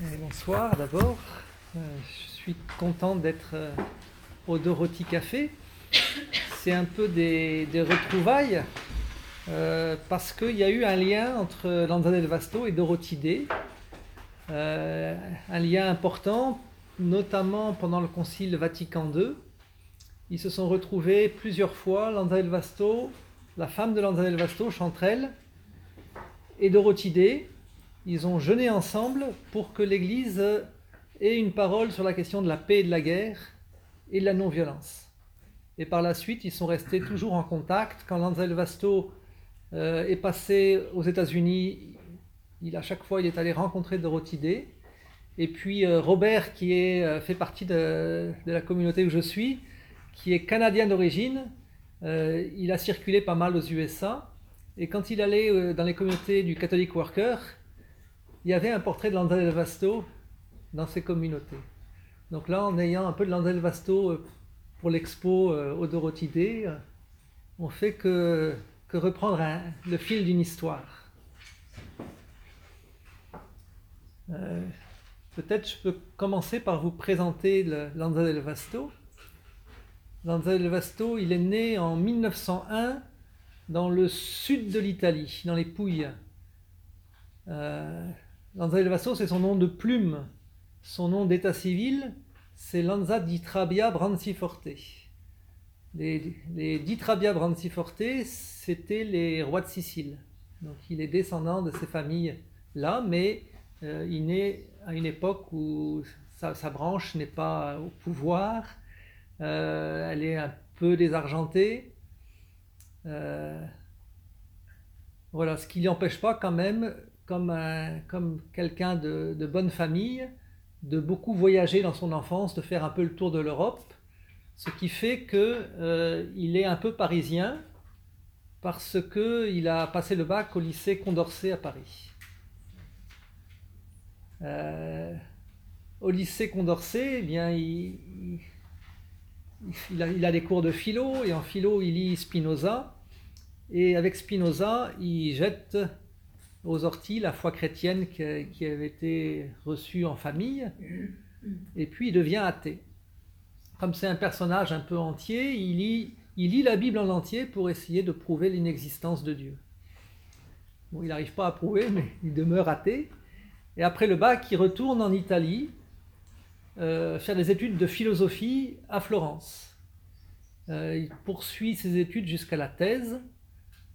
Bonsoir d'abord. Euh, je suis content d'être euh, au Dorothy Café. C'est un peu des, retrouvailles euh, parce qu'il y a eu un lien entre Lanza del Vasto et Dorothy Day. Un lien important, notamment pendant le Concile Vatican II. Ils se sont retrouvés plusieurs fois, Lanza del Vasto, la femme de Lanza del Vasto, Chantrelle, et Dorothy Day. Ils ont jeûné ensemble pour que l'Église ait une parole sur la question de la paix et de la guerre et de la non-violence. Et par la suite, ils sont restés toujours en contact. Quand Lanza del Vasto euh, est passé aux États-Unis, il, à chaque fois, il est allé rencontrer Dorothy Day. Et puis euh, Robert, qui est, euh, fait partie de, la communauté où je suis, qui est canadien d'origine, il a circulé pas mal aux USA. Et quand il allait dans les communautés du Catholic Worker, il y avait un portrait de Landel Vasto dans ces communautés. Donc là, en ayant un peu de Landel Vasto euh, pour l'expo Dorothy Day, on fait que, reprendre le fil d'une histoire. Euh, Peut-être je peux commencer par vous présenter Lanza del Vasto. Lanza del Vasto, il est né en 1901 dans le sud de l'Italie, dans les Pouilles. Euh, Lanza del Vasto, c'est son nom de plume. Son nom d'état civil, c'est Lanza di Trabia Branciforte. Les, les di Trabia Branciforte, c'était les rois de Sicile. Donc il est descendant de ces familles-là, mais euh, il naît à une époque où sa, branche n'est pas au pouvoir, euh, elle est un peu désargentée. Euh, voilà, ce qui l'empêche pas quand même, comme, comme quelqu'un de, de, bonne famille, de beaucoup voyager dans son enfance, de faire un peu le tour de l'Europe, ce qui fait qu'il euh, est un peu parisien parce qu'il a passé le bac au lycée Condorcet à Paris. Euh, au lycée Condorcet, eh bien, il, il, a, des cours de philo, et en philo, il lit Spinoza, et avec Spinoza, il jette aux orties la foi chrétienne qui, avait été reçue en famille, et puis il devient athée. Comme c'est un personnage un peu entier, il lit, la Bible en entier pour essayer de prouver l'inexistence de Dieu. Il n'arrive pas à prouver, mais il demeure athée. Et après le bac, il retourne en Italie euh, faire des études de philosophie à Florence. Euh, il poursuit ses études jusqu'à la thèse.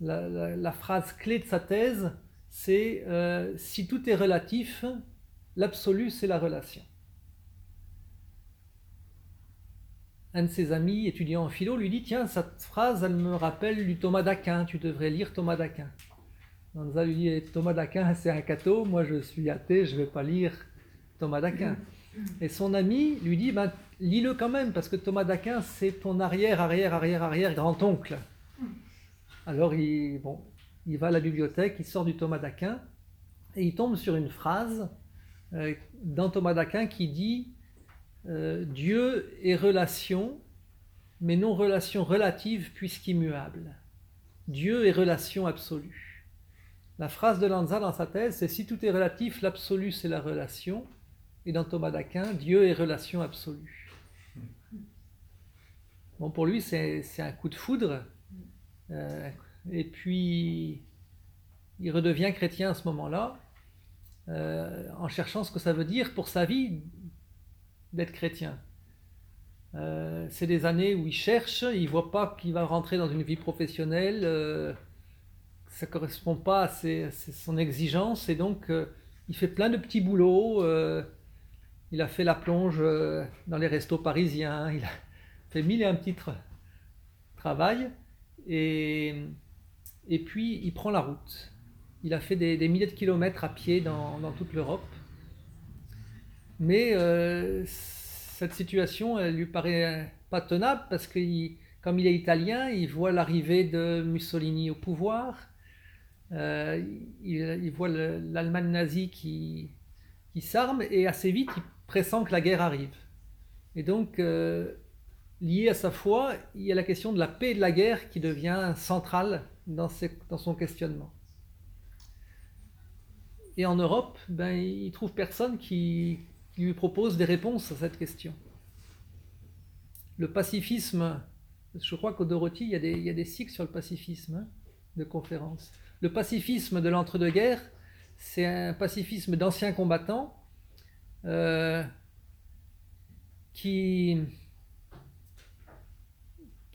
La, phrase clé de sa thèse, c'est euh, Si tout est relatif, l'absolu, c'est la relation. Un de ses amis étudiant en philo lui dit Tiens, cette phrase, elle me rappelle du Thomas d'Aquin, tu devrais lire Thomas d'Aquin. Lanza lui dit Thomas d'Aquin, c'est un catho, moi je suis athée, je ne vais pas lire Thomas d'Aquin. Et son ami lui dit ben, lis-le quand même, parce que Thomas d'Aquin, c'est ton arrière, arrière, arrière, arrière grand-oncle. Alors il, bon, il va à la bibliothèque, il sort du Thomas d'Aquin, et il tombe sur une phrase euh, dans Thomas d'Aquin qui dit euh, Dieu est relation, mais non relation relative puisqu'immuable. Dieu est relation absolue. La phrase de Lanza dans sa thèse, c'est si tout est relatif, l'absolu c'est la relation. Et dans Thomas d'Aquin, Dieu est relation absolue. Bon, pour lui, c'est un coup de foudre. Euh, et puis, il redevient chrétien à ce moment-là, euh, en cherchant ce que ça veut dire pour sa vie d'être chrétien. Euh, c'est des années où il cherche, il ne voit pas qu'il va rentrer dans une vie professionnelle euh, ça correspond pas à, ses, son exigence et donc euh, il fait plein de petits boulots. Il a fait la plonge dans les restos parisiens, il a fait mille et un petits tra travail et, et puis il prend la route. Il a fait des, milliers de kilomètres à pied dans, toute l'Europe. Mais euh, cette situation, elle lui paraît pas tenable parce que comme il est italien, il voit l'arrivée de Mussolini au pouvoir, euh, il, voit l'Allemagne nazie qui, qui s'arme et assez vite il pressent que la guerre arrive. Et donc, euh, lié à sa foi, il y a la question de la paix et de la guerre qui devient centrale dans, son questionnement. et en Europe, ben, il trouve personne qui, lui propose des réponses à cette question. Le pacifisme, je crois qu'au Dorothy, il y, a des, il y a des cycles sur le pacifisme hein, de conférences. Le pacifisme de l'entre-deux-guerres, c'est un pacifisme d'anciens combattants euh, qui,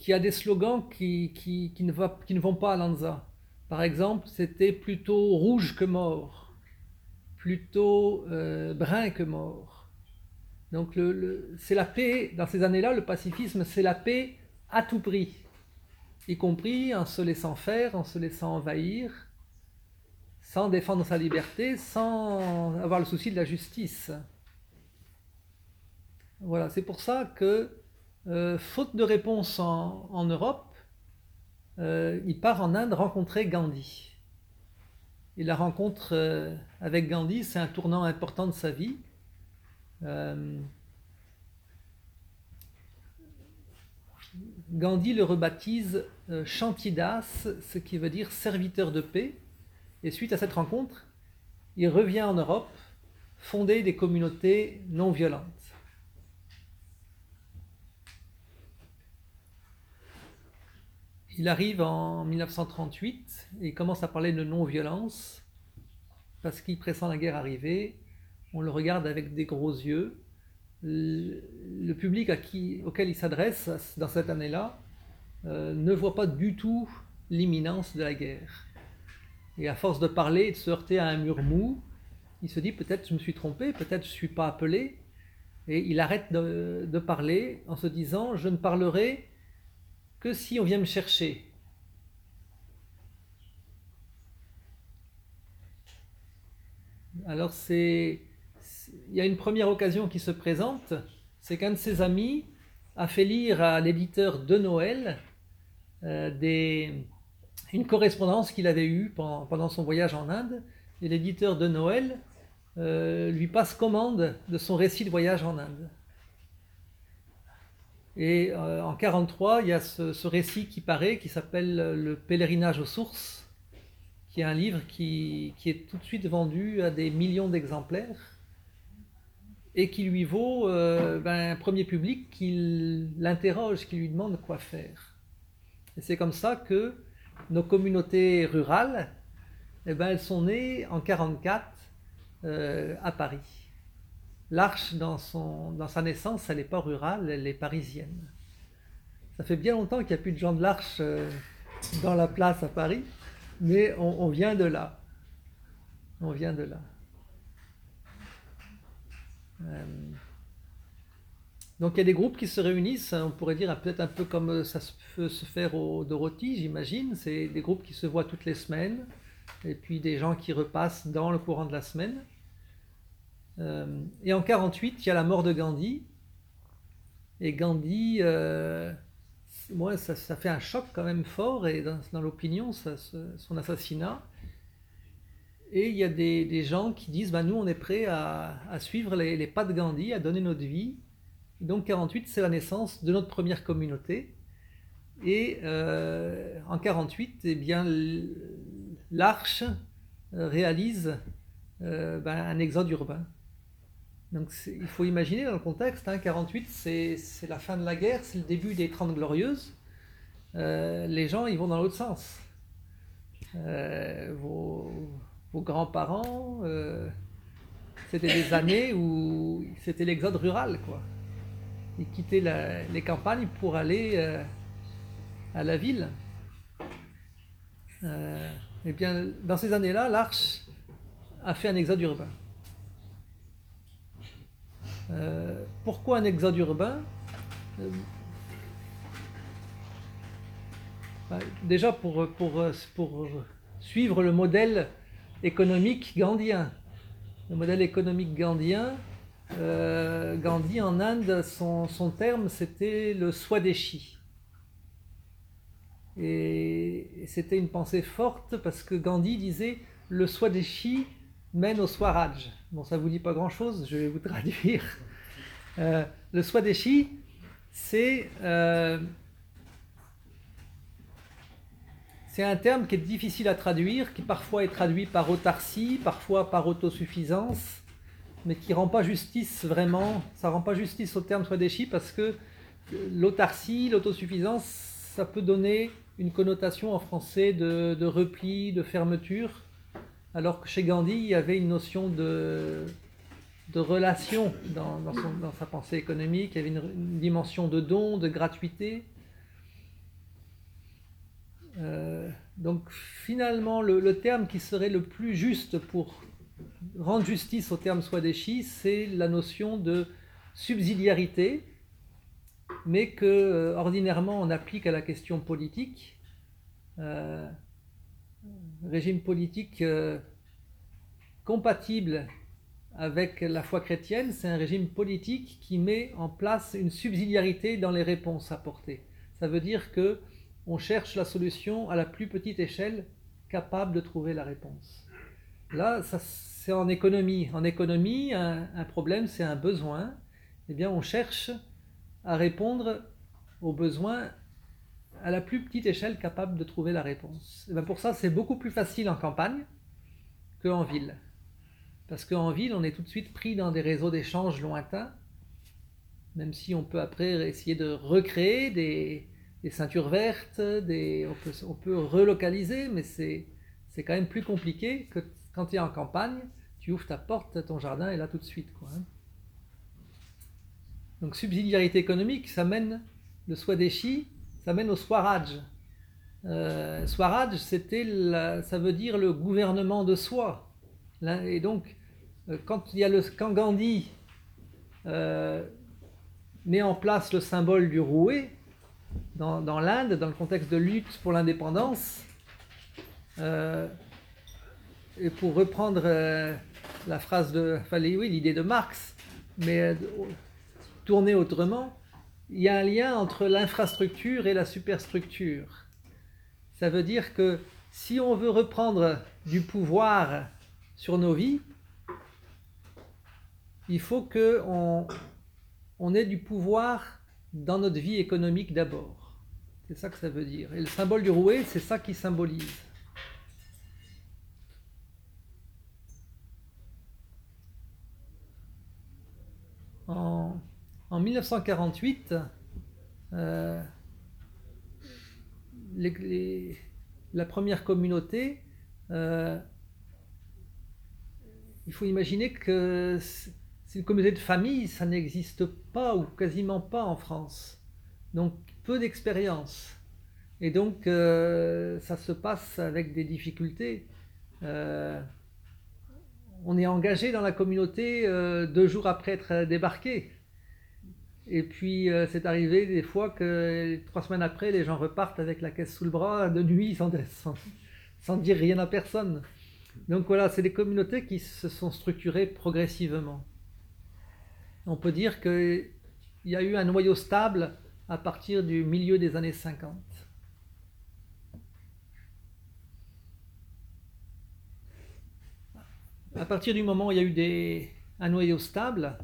qui a des slogans qui, qui, qui, ne, va, qui ne vont pas à Lanza. Par exemple, c'était plutôt rouge que mort, plutôt euh, brun que mort. Donc le, c'est la paix, dans ces années-là, le pacifisme, c'est la paix à tout prix, y compris en se laissant faire, en se laissant envahir, sans défendre sa liberté, sans avoir le souci de la justice. Voilà, c'est pour ça que, euh, faute de réponse en, Europe, euh, il part en Inde rencontrer Gandhi. Et la rencontre euh, avec Gandhi, c'est un tournant important de sa vie. Gandhi le rebaptise Chantidas, ce qui veut dire serviteur de paix. Et suite à cette rencontre, il revient en Europe fonder des communautés non violentes. Il arrive en 1938 et commence à parler de non-violence parce qu'il pressent la guerre arriver. On le regarde avec des gros yeux. Le, public à qui, auquel il s'adresse dans cette année-là euh, ne voit pas du tout l'imminence de la guerre. Et à force de parler et de se heurter à un mur mou, il se dit peut-être je me suis trompé, peut-être je ne suis pas appelé. Et il arrête de, parler en se disant je ne parlerai que si on vient me chercher. Alors c'est il y a une première occasion qui se présente, c'est qu'un de ses amis a fait lire à l'éditeur de Noël euh, des, une correspondance qu'il avait eue pendant, son voyage en Inde, et l'éditeur de Noël euh, lui passe commande de son récit de voyage en Inde. Et euh, en 43, il y a ce, récit qui paraît, qui s'appelle Le pèlerinage aux sources, qui est un livre qui, est tout de suite vendu à des millions d'exemplaires et qui lui vaut euh, ben, un premier public qui l'interroge, qui lui demande quoi faire. Et c'est comme ça que nos communautés rurales, eh ben, elles sont nées en 44 euh, à Paris. L'Arche, dans, dans sa naissance, elle n'est pas rurale, elle est parisienne. Ça fait bien longtemps qu'il n'y a plus de gens de l'Arche euh, dans la place à Paris, mais on, vient de là. On vient de là. Euh, donc il y a des groupes qui se réunissent, on pourrait dire peut-être un peu comme ça peut se faire au Dorothy, j'imagine. C'est des groupes qui se voient toutes les semaines, et puis des gens qui repassent dans le courant de la semaine. Euh, et en 48, il y a la mort de Gandhi. Et Gandhi, euh, ça, fait un choc quand même fort, et dans, l'opinion, son assassinat. Et il y a des, gens qui disent, bah, nous, on est prêts à, suivre les, pas de Gandhi, à donner notre vie donc 48, c'est la naissance de notre première communauté. Et euh, en 48, eh bien, l'Arche euh, réalise ben, un exode urbain. Donc il faut imaginer dans le contexte, hein, 48 c'est la fin de la guerre, c'est le début des 30 glorieuses. les gens ils vont dans l'autre sens. vos, vos grands-parents, c'était des années où c'était l'exode rural. quoi et quitter les campagnes pour aller euh, à la ville. Euh, eh bien, dans ces années-là, l'Arche a fait un exode urbain. Euh, pourquoi un exode urbain bah, Déjà pour, pour, pour suivre le modèle économique gandhien. Le modèle économique gandhien, euh, Gandhi en Inde, son, terme c'était le Swadeshi. Et c'était une pensée forte parce que Gandhi disait le Swadeshi mène au Swaraj. Bon, ça vous dit pas grand chose, je vais vous traduire. Euh, le Swadeshi, c'est euh, c'est un terme qui est difficile à traduire, qui parfois est traduit par autarcie, parfois par autosuffisance, mais qui rend pas justice vraiment, ça rend pas justice au terme Swadeshi parce que l'autarcie, l'autosuffisance, ça peut donner une connotation en français de, repli, de fermeture, alors que chez Gandhi, il y avait une notion de, relation dans, sa pensée économique, il y avait une, dimension de don, de gratuité. Euh, donc finalement, le, terme qui serait le plus juste pour rendre justice au terme Swadeshi, c'est la notion de subsidiarité, mais que euh, ordinairement on applique à la question politique. Euh, régime politique euh, compatible avec la foi chrétienne, c'est un régime politique qui met en place une subsidiarité dans les réponses apportées. Ça veut dire que on cherche la solution à la plus petite échelle capable de trouver la réponse. Là, c'est en économie. En économie, un, un problème, c'est un besoin. Eh bien, on cherche à répondre aux besoins à la plus petite échelle capable de trouver la réponse. Et bien pour ça, c'est beaucoup plus facile en campagne qu'en ville. Parce qu'en ville, on est tout de suite pris dans des réseaux d'échanges lointains, même si on peut après essayer de recréer des, ceintures vertes, des, on, peut, on, peut, relocaliser, mais c'est quand même plus compliqué que quand tu es en campagne, tu ouvres ta porte, ton jardin est là tout de suite. Quoi, hein. Donc subsidiarité économique, ça mène le Swadeshi, ça mène au Swaraj. Euh, Swaraj, ça veut dire le gouvernement de soi. Et donc, euh, quand, il y a le, Gandhi euh, met en place le symbole du rouet dans, l'Inde, dans le contexte de lutte pour l'indépendance, et pour reprendre la phrase de, oui, l'idée de Marx, mais tourner autrement, il y a un lien entre l'infrastructure et la superstructure. Ça veut dire que si on veut reprendre du pouvoir sur nos vies, il faut qu'on on ait du pouvoir dans notre vie économique d'abord. C'est ça que ça veut dire. Et le symbole du rouet, c'est ça qui symbolise. En en 1948, euh, la première communauté, euh, il faut imaginer que c'est une communauté de famille, ça n'existe pas ou quasiment pas en France. Donc peu d'expérience. Et donc euh, ça se passe avec des difficultés. on est engagé dans la communauté deux jours après être débarqué. Et puis euh, c'est arrivé des fois que trois semaines après, les gens repartent avec la caisse sous le bras de nuit sans, sans, dire rien à personne. Donc voilà, c'est des communautés qui se sont structurées progressivement. On peut dire qu'il y a eu un noyau stable à partir du milieu des années 50. À partir du moment où il y a eu un noyau stable,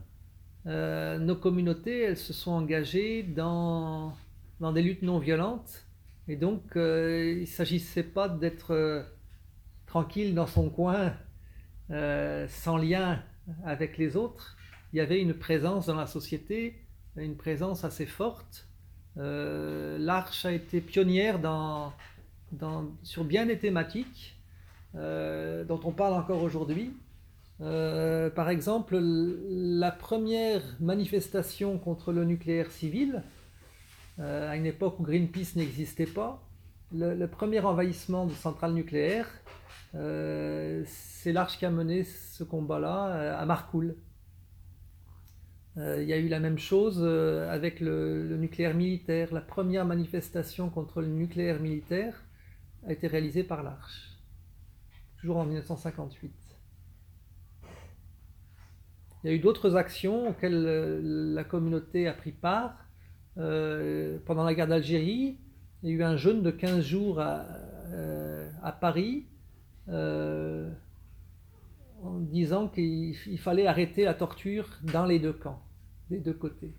euh, nos communautés, elles se sont engagées dans, des luttes non violentes. Et donc, euh, il ne s'agissait pas d'être euh, tranquille dans son coin, sans lien avec les autres. Il y avait une présence dans la société, une présence assez forte. L'Arche a été pionnière sur bien des thématiques dont on parle encore aujourd'hui. Euh, par exemple, la première manifestation contre le nucléaire civil, euh, à une époque où Greenpeace n'existait pas, le, premier envahissement de centrales nucléaires, euh, c'est l'Arche qui a mené ce combat-là à Marcoule. Il y a eu la même chose avec le, nucléaire militaire. La première manifestation contre le nucléaire militaire a été réalisée par l'Arche, toujours en 1958. Il y a eu d'autres actions auxquelles euh, la communauté a pris part. Euh, pendant la guerre d'Algérie, il y a eu un jeûne de 15 jours à, euh, Paris en disant qu'il fallait arrêter la torture dans les deux camps, des deux côtés.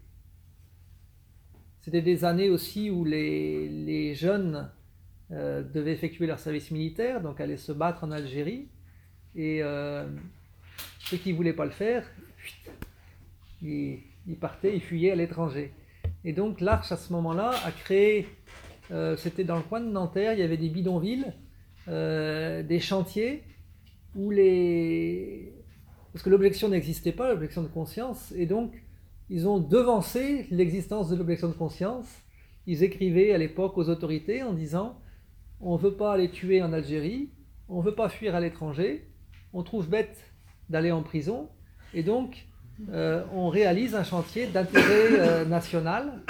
C'était des années aussi où les, jeunes devaient effectuer leur service militaire, donc allaient se battre en Algérie. Et ceux qui ne voulaient pas le faire, ils, ils partaient, ils fuyaient à l'étranger. Et donc l'Arche à ce moment-là a créé, c'était dans le coin de Nanterre, il y avait des bidonvilles, des chantiers où les... Parce que l'objection n'existait pas, l'objection de conscience, et donc ils ont devancé l'existence de l'objection de conscience. Ils écrivaient à l'époque aux autorités en disant on ne veut pas aller tuer en Algérie, on ne veut pas fuir à l'étranger, on trouve bête d'aller en prison, et donc euh, on réalise un chantier d'intérêt euh, national,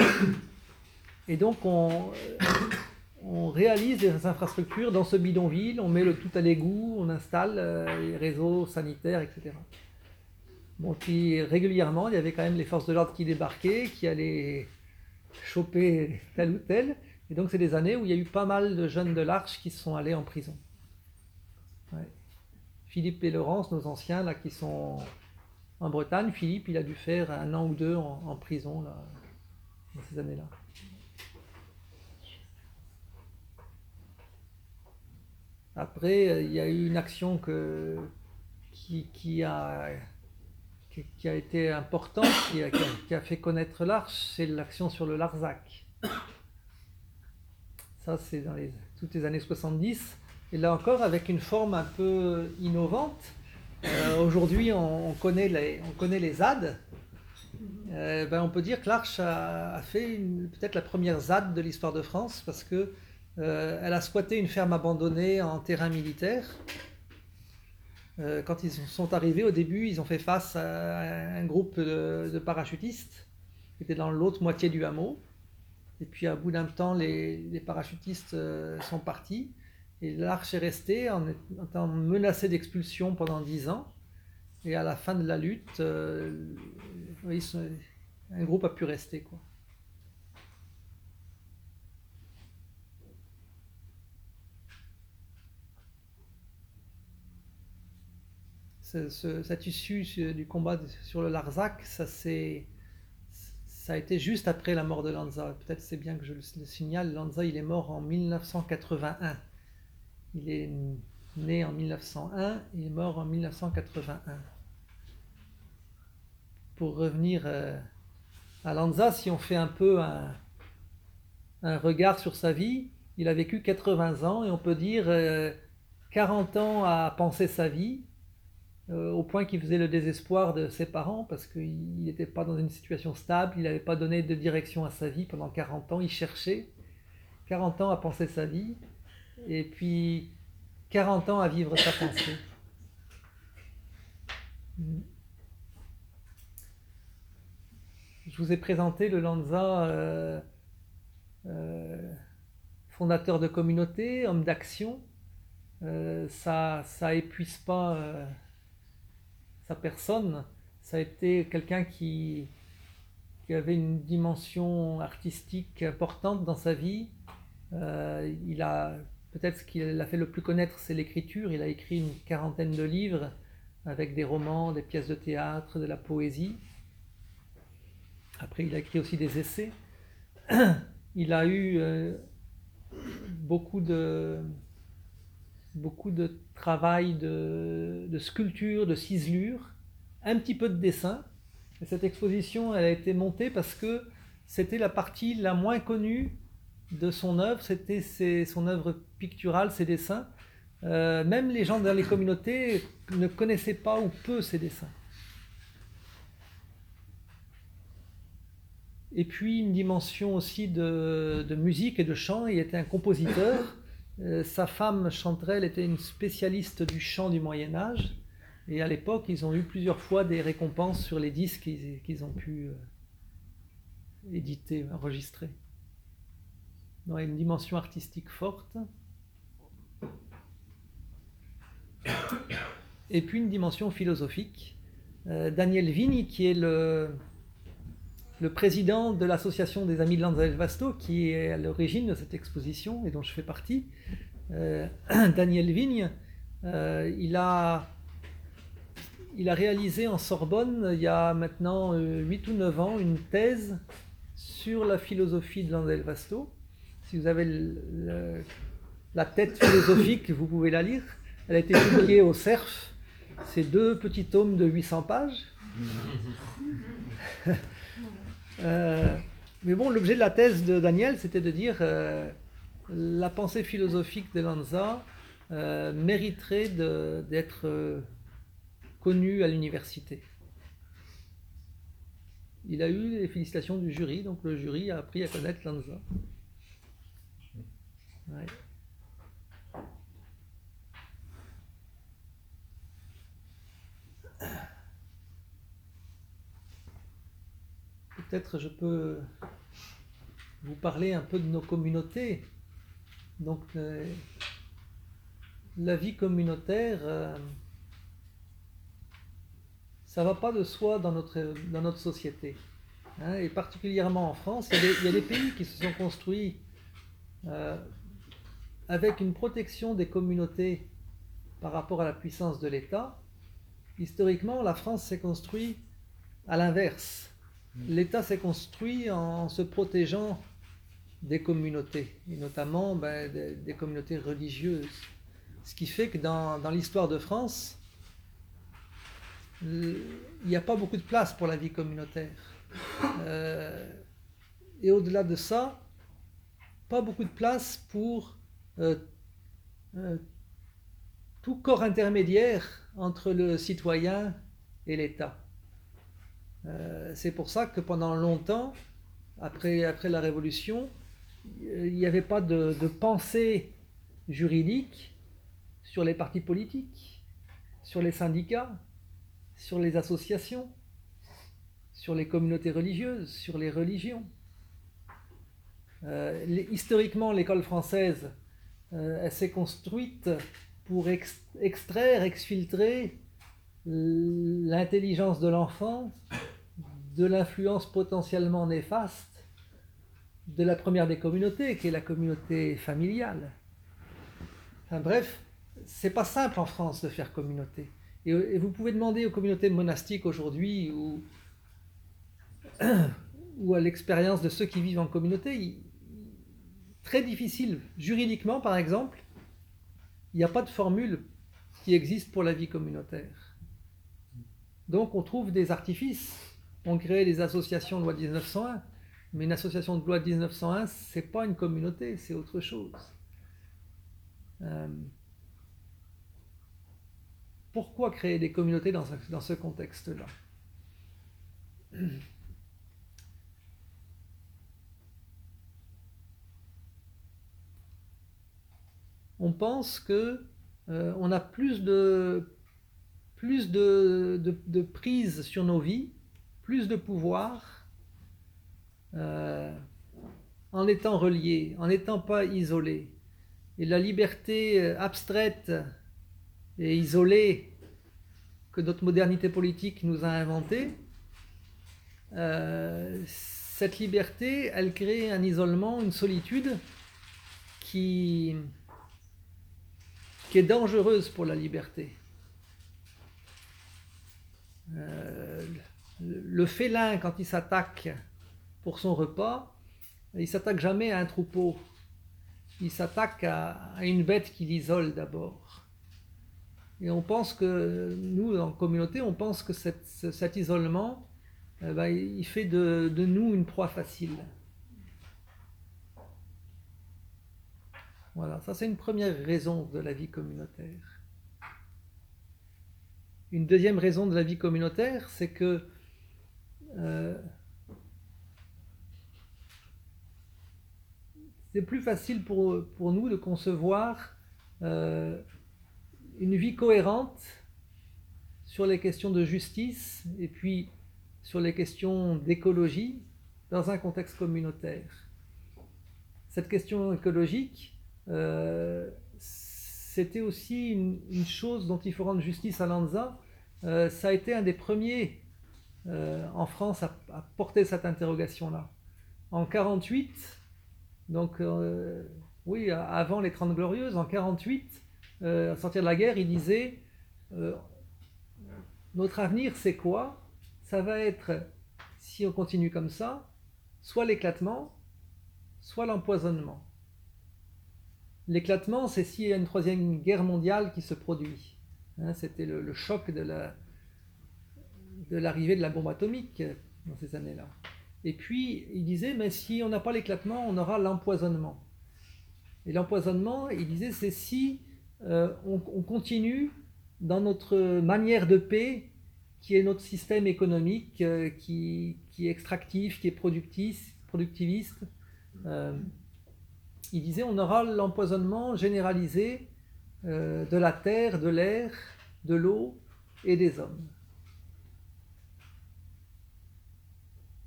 et donc on, on réalise des infrastructures dans ce bidonville, on met le tout à l'égout, on installe euh, les réseaux sanitaires, etc. Bon, puis régulièrement, il y avait quand même les forces de l'ordre qui débarquaient, qui allaient choper tel ou tel. Et donc, c'est des années où il y a eu pas mal de jeunes de l'Arche qui sont allés en prison. Philippe et Laurence, nos anciens, là, qui sont en Bretagne, Philippe, il a dû faire un an ou deux en, prison, là, dans ces années-là. Après, euh, il y a eu une action que, qui, a, qui, a été importante, qui a, qui a fait connaître l'Arche, c'est l'action sur le Larzac. Ça, c'est dans les, toutes les années 70. Et là encore, avec une forme un peu innovante. Euh, aujourd'hui, on, connaît les, on connaît les ZAD. Euh, ben, on peut dire que l'Arche a, fait peut-être la première ZAD de l'histoire de France parce que euh, elle a squatté une ferme abandonnée en terrain militaire. Quand ils sont arrivés au début, ils ont fait face à un groupe de, parachutistes qui étaient dans l'autre moitié du hameau. Et puis, à bout d'un temps, les, parachutistes sont partis. Et l'arche est restée en étant menacée d'expulsion pendant dix ans. Et à la fin de la lutte, un groupe a pu rester. Quoi. cette issue du combat sur le Larzac, ça, ça a été juste après la mort de Lanza. Peut-être c'est bien que je le, signale. Lanza, il est mort en 1981. Il est né en 1901 et est mort en 1981. Pour revenir euh, à Lanza, si on fait un peu un, regard sur sa vie, il a vécu 80 ans et on peut dire 40 euh, ans à penser sa vie, euh, au point qu'il faisait le désespoir de ses parents parce qu'il n'était pas dans une situation stable, il n'avait pas donné de direction à sa vie pendant 40 ans, il cherchait 40 ans à penser sa vie et puis 40 ans à vivre sa pensée. Je vous ai présenté le Lanza, euh, euh, fondateur de communauté, homme d'action. ça, ça épuise pas personne, ça a été quelqu'un qui, qui, avait une dimension artistique importante dans sa vie. Euh, il a peut-être ce qui l'a fait le plus connaître, c'est l'écriture. Il a écrit une quarantaine de livres avec des romans, des pièces de théâtre, de la poésie. Après, il a écrit aussi des essais. Il a eu euh, beaucoup de beaucoup de travail de, sculpture, de ciselure, un petit peu de dessin. Et cette exposition, elle a été montée parce que c'était la partie la moins connue de son œuvre, c'était son œuvre picturale, ses dessins. Euh, même les gens dans les communautés ne connaissaient pas ou peu ses dessins. Et puis une dimension aussi de, musique et de chant, il était un compositeur. Euh, sa femme Chanterelle était une spécialiste du chant du Moyen Âge. Et à l'époque, ils ont eu plusieurs fois des récompenses sur les disques qu'ils ont pu euh, éditer, enregistrer. Donc, une dimension artistique forte. Et puis une dimension philosophique. Euh, Daniel Vigny, qui est le, président de l'association des Amis de Lanza Vasto, qui est à l'origine de cette exposition et dont je fais partie, euh, Daniel Vigne, euh, il, a, réalisé en Sorbonne, il y a maintenant 8 euh, ou 9 ans, une thèse sur la philosophie de Lanza Vasto. Si vous avez la tête philosophique, vous pouvez la lire. Elle a été publiée au CERF. C'est deux petits tomes de 800 pages. Euh, mais bon, l'objet de la thèse de Daniel, c'était de dire euh, la pensée philosophique de Lanza euh, mériterait d'être connue à l'université. Il a eu les félicitations du jury, donc le jury a appris à connaître Lanza. Peut-être je peux vous parler un peu de nos communautés. Donc, euh, la vie communautaire, euh, ça ne va pas de soi dans notre, dans notre société. Hein, et particulièrement en France, il y, a des, pays qui se sont construits euh, avec une protection des communautés par rapport à la puissance de l'État. Historiquement, la France s'est construite à l'inverse. Mm. L'État s'est construit en se protégeant des communautés, et notamment ben, des, communautés religieuses. Ce qui fait que dans, l'histoire de France, il n'y a pas beaucoup de place pour la vie communautaire. Euh, et au-delà de ça, pas beaucoup de place pour euh, euh, tout corps intermédiaire entre le citoyen et l'État. c'est pour ça que pendant longtemps, après, après la Révolution, il n'y avait pas de, pensée juridique sur les partis politiques, sur les syndicats, sur les associations, sur les communautés religieuses, sur les religions. Euh, historiquement, l'école française, euh, elle s'est construite pour extraire, exfiltrer l'intelligence de l'enfant de l'influence potentiellement néfaste de la première des communautés, qui est la communauté familiale. Enfin, bref, c'est pas simple en France de faire communauté. Et, vous pouvez demander aux communautés monastiques aujourd'hui ou, ou à l'expérience de ceux qui vivent en communauté, très difficile. Juridiquement, par exemple, il n'y a pas de formule qui existe pour la vie communautaire. Donc on trouve des artifices. On crée les associations loi 1901 mais une association de loi de 1901, c'est pas une communauté, c'est autre chose. Euh, pourquoi créer des communautés dans ce, contexte-là? On pense que euh, on a plus de plus de prise sur nos vies, plus de pouvoir euh, en étant relié, en n'étant pas isolé. Et la liberté euh, abstraite et isolée que notre modernité politique nous a inventée, cette liberté, elle crée un isolement, une solitude qui, qui est dangereuse pour la liberté. le félin, quand il s'attaque pour son repas, il s'attaque jamais à un troupeau. Il s'attaque à, une bête qui l'isole d'abord. Et on pense que, nous, en communauté, on pense que cet isolement, eh ben, il fait de nous une proie facile. Voilà, ça c'est une première raison de la vie communautaire. Une deuxième raison de la vie communautaire, c'est que euh, c'est plus facile pour, nous de concevoir euh, une vie cohérente sur les questions de justice et puis sur les questions d'écologie dans un contexte communautaire. Cette question écologique, euh, c'était aussi une, chose dont il faut rendre justice à Lanza. Euh, ça a été un des premiers en France à, porter cette interrogation-là. En 1948, donc, euh, oui, avant les Trente Glorieuses, en 48, euh, à sortir de la guerre, il disait euh, Notre avenir, c'est quoi? Ça va être, si on continue comme ça, soit l'éclatement, soit l'empoisonnement. L'éclatement, c'est s'il y a une troisième guerre mondiale qui se produit. Hein, c'était le, choc de la de l'arrivée de la bombe atomique dans ces années-là. Et puis, il disait, mais si on n'a pas l'éclatement, on aura l'empoisonnement. Et l'empoisonnement, il disait, c'est si euh, on, continue dans notre manière de paix, qui est notre système économique, euh, qui, est extractif, qui est productiviste. Euh, il disait, on aura l'empoisonnement généralisé de la terre, de l'air, de l'eau et des hommes.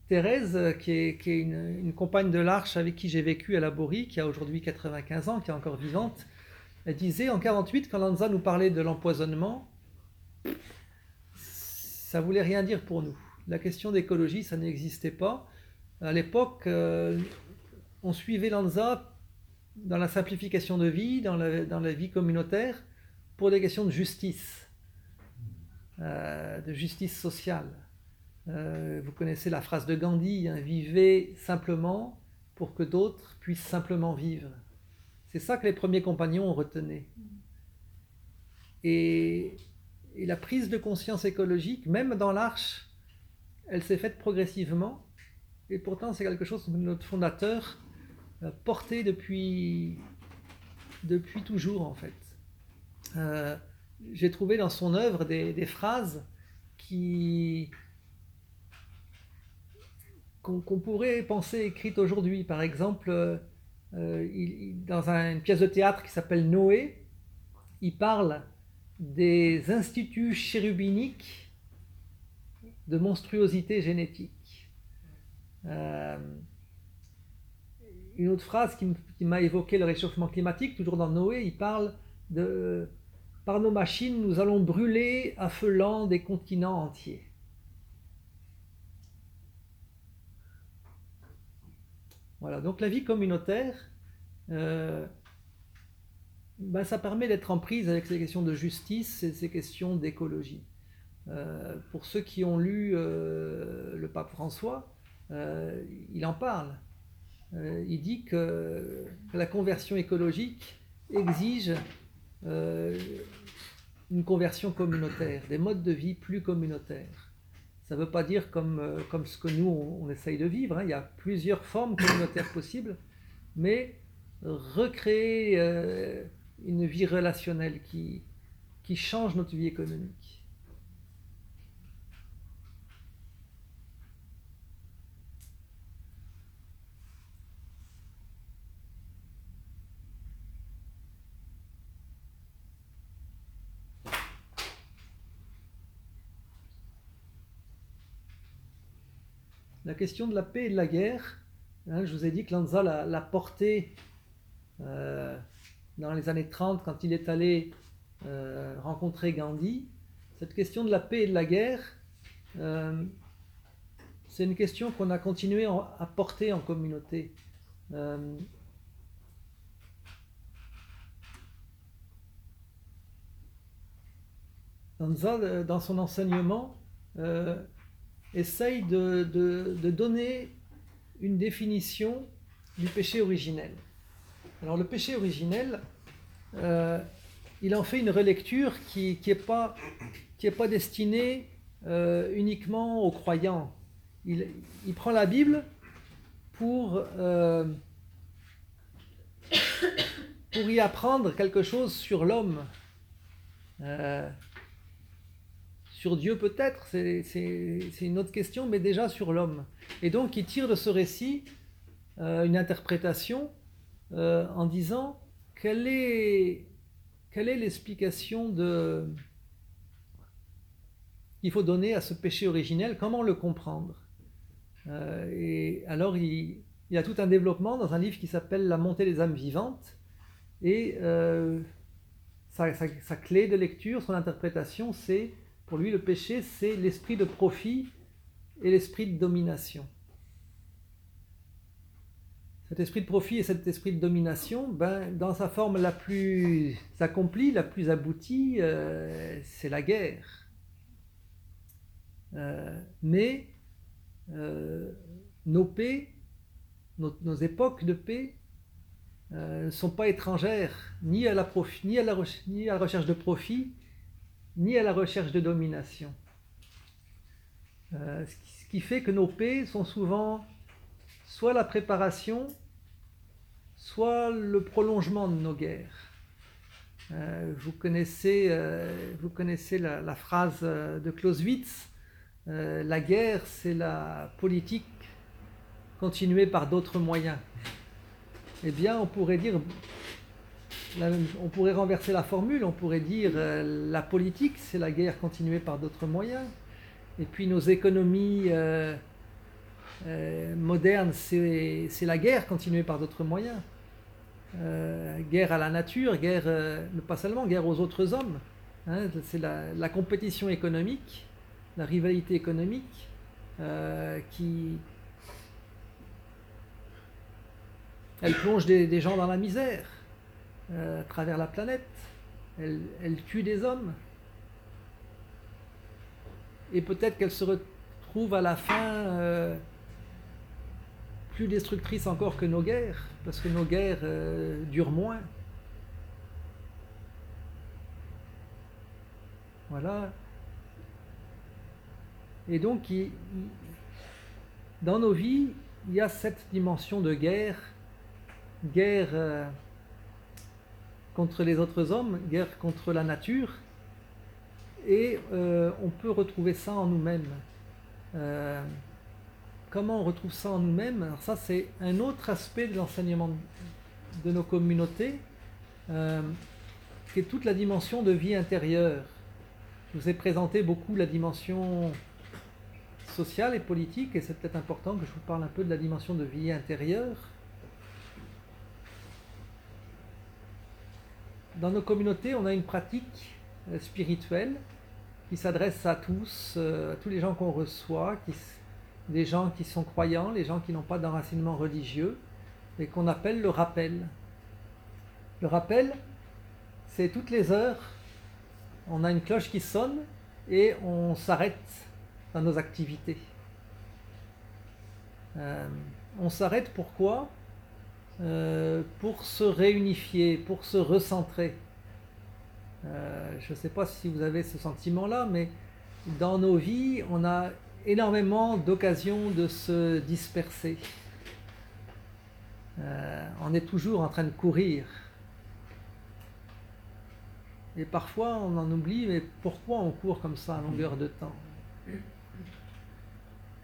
Thérèse, qui est, une, compagne de l'Arche avec qui j'ai vécu à la Borie, qui a aujourd'hui 95 ans, qui est encore vivante, elle disait en 48, quand Lanza nous parlait de l'empoisonnement, ça voulait rien dire pour nous. La question d'écologie, ça n'existait pas. À l'époque, euh, on suivait Lanza dans la simplification de vie, dans la vie communautaire, pour des questions de justice, euh, de justice sociale. Euh, vous connaissez la phrase de Gandhi, hein, vivez simplement pour que d'autres puissent simplement vivre. C'est ça que les premiers compagnons ont retenu. Et, la prise de conscience écologique, même dans l'arche, elle s'est faite progressivement. Et pourtant, c'est quelque chose que notre fondateur porté depuis, depuis toujours, en fait. Euh, j'ai trouvé dans son œuvre des, phrases qui qu'on pourrait penser écrites aujourd'hui. Par exemple, euh, dans une pièce de théâtre qui s'appelle Noé, il parle des instituts chérubiniques de monstruosité génétique. Euh, une autre phrase qui m'a évoqué le réchauffement climatique, toujours dans Noé, il parle de par nos machines, nous allons brûler à feu des continents entiers. Voilà, donc la vie communautaire, euh, ben, ça permet d'être en prise avec ces questions de justice et ces questions d'écologie. Euh, pour ceux qui ont lu euh, le pape François, il en parle. Il dit que la conversion écologique exige euh, une conversion communautaire, des modes de vie plus communautaires. Ça ne veut pas dire comme, euh, comme ce que nous, on, essaye de vivre. Hein. Il y a plusieurs formes communautaires possibles, mais recréer euh, une vie relationnelle qui, qui change notre vie économique. La question de la paix et de la guerre, hein, je vous ai dit que Lanza l'a porté euh, dans les années 30 quand il est allé euh, rencontrer Gandhi. Cette question de la paix et de la guerre, euh, c'est une question qu'on a continué à porter en communauté. Lanza, dans son enseignement, essaye de, donner une définition du péché originel. Alors le péché originel, euh, il en fait une relecture qui n'est pas, pas destinée euh, uniquement aux croyants. Il, prend la Bible pour, euh, pour y apprendre quelque chose sur l'homme. Sur Dieu peut-être, c'est une autre question, mais déjà sur l'homme. Et donc il tire de ce récit euh, une interprétation euh, en disant quelle est quelle est l'explication de qu'il faut donner à ce péché originel, comment le comprendre? Euh, et alors il, y a tout un développement dans un livre qui s'appelle La montée des âmes vivantes, et sa, clé de lecture, son interprétation, c'est pour lui, le péché, c'est l'esprit de profit et l'esprit de domination. Cet esprit de profit et cet esprit de domination, ben, dans sa forme la plus accomplie, la plus aboutie, euh, c'est la guerre. Euh, mais euh, nos paix, nos, époques de paix, ne sont pas étrangères ni à, la recherche de profit, ni à la recherche de domination. ce qui fait que nos paix sont souvent soit la préparation, soit le prolongement de nos guerres. Euh, vous connaissez, euh, vous connaissez la, phrase euh, de Clausewitz, la guerre c'est la politique continuée par d'autres moyens. Eh bien, on pourrait dire, on pourrait renverser la formule, on pourrait dire la politique c'est la guerre continuée par d'autres moyens. Et puis nos économies modernes c'est la guerre continuée par d'autres moyens. Euh, guerre à la nature, guerre, euh, pas seulement, guerre aux autres hommes. Hein, c'est la, compétition économique, la rivalité économique euh, qui. Plonge des, gens dans la misère à travers la planète. Elle, tue des hommes. Et peut-être qu'elle se retrouve à la fin plus destructrice encore que nos guerres, parce que nos guerres euh, durent moins. Voilà. Et donc, dans nos vies, il y a cette dimension de guerre, guerre euh, contre les autres hommes, guerre contre la nature, et euh, on peut retrouver ça en nous-mêmes. Comment on retrouve ça en nous-mêmes? Alors ça, c'est un autre aspect de l'enseignement de nos communautés, euh, qui est toute la dimension de vie intérieure. Je vous ai présenté beaucoup la dimension sociale et politique, et c'est peut-être important que je vous parle un peu de la dimension de vie intérieure. Dans nos communautés, on a une pratique euh, spirituelle qui s'adresse à tous, euh, à tous les gens qu'on reçoit, qui, des gens qui sont croyants, les gens qui n'ont pas d'enracinement religieux, et qu'on appelle le rappel. Le rappel, c'est toutes les heures, on a une cloche qui sonne et on s'arrête dans nos activités. Euh, on s'arrête pourquoi? Euh, Pour se réunifier, pour se recentrer. Euh, je ne sais pas si vous avez ce sentiment-là, mais dans nos vies, on a énormément d'occasions de se disperser. Euh, on est toujours en train de courir. Et parfois on en oublie, mais pourquoi on court comme ça à longueur de temps?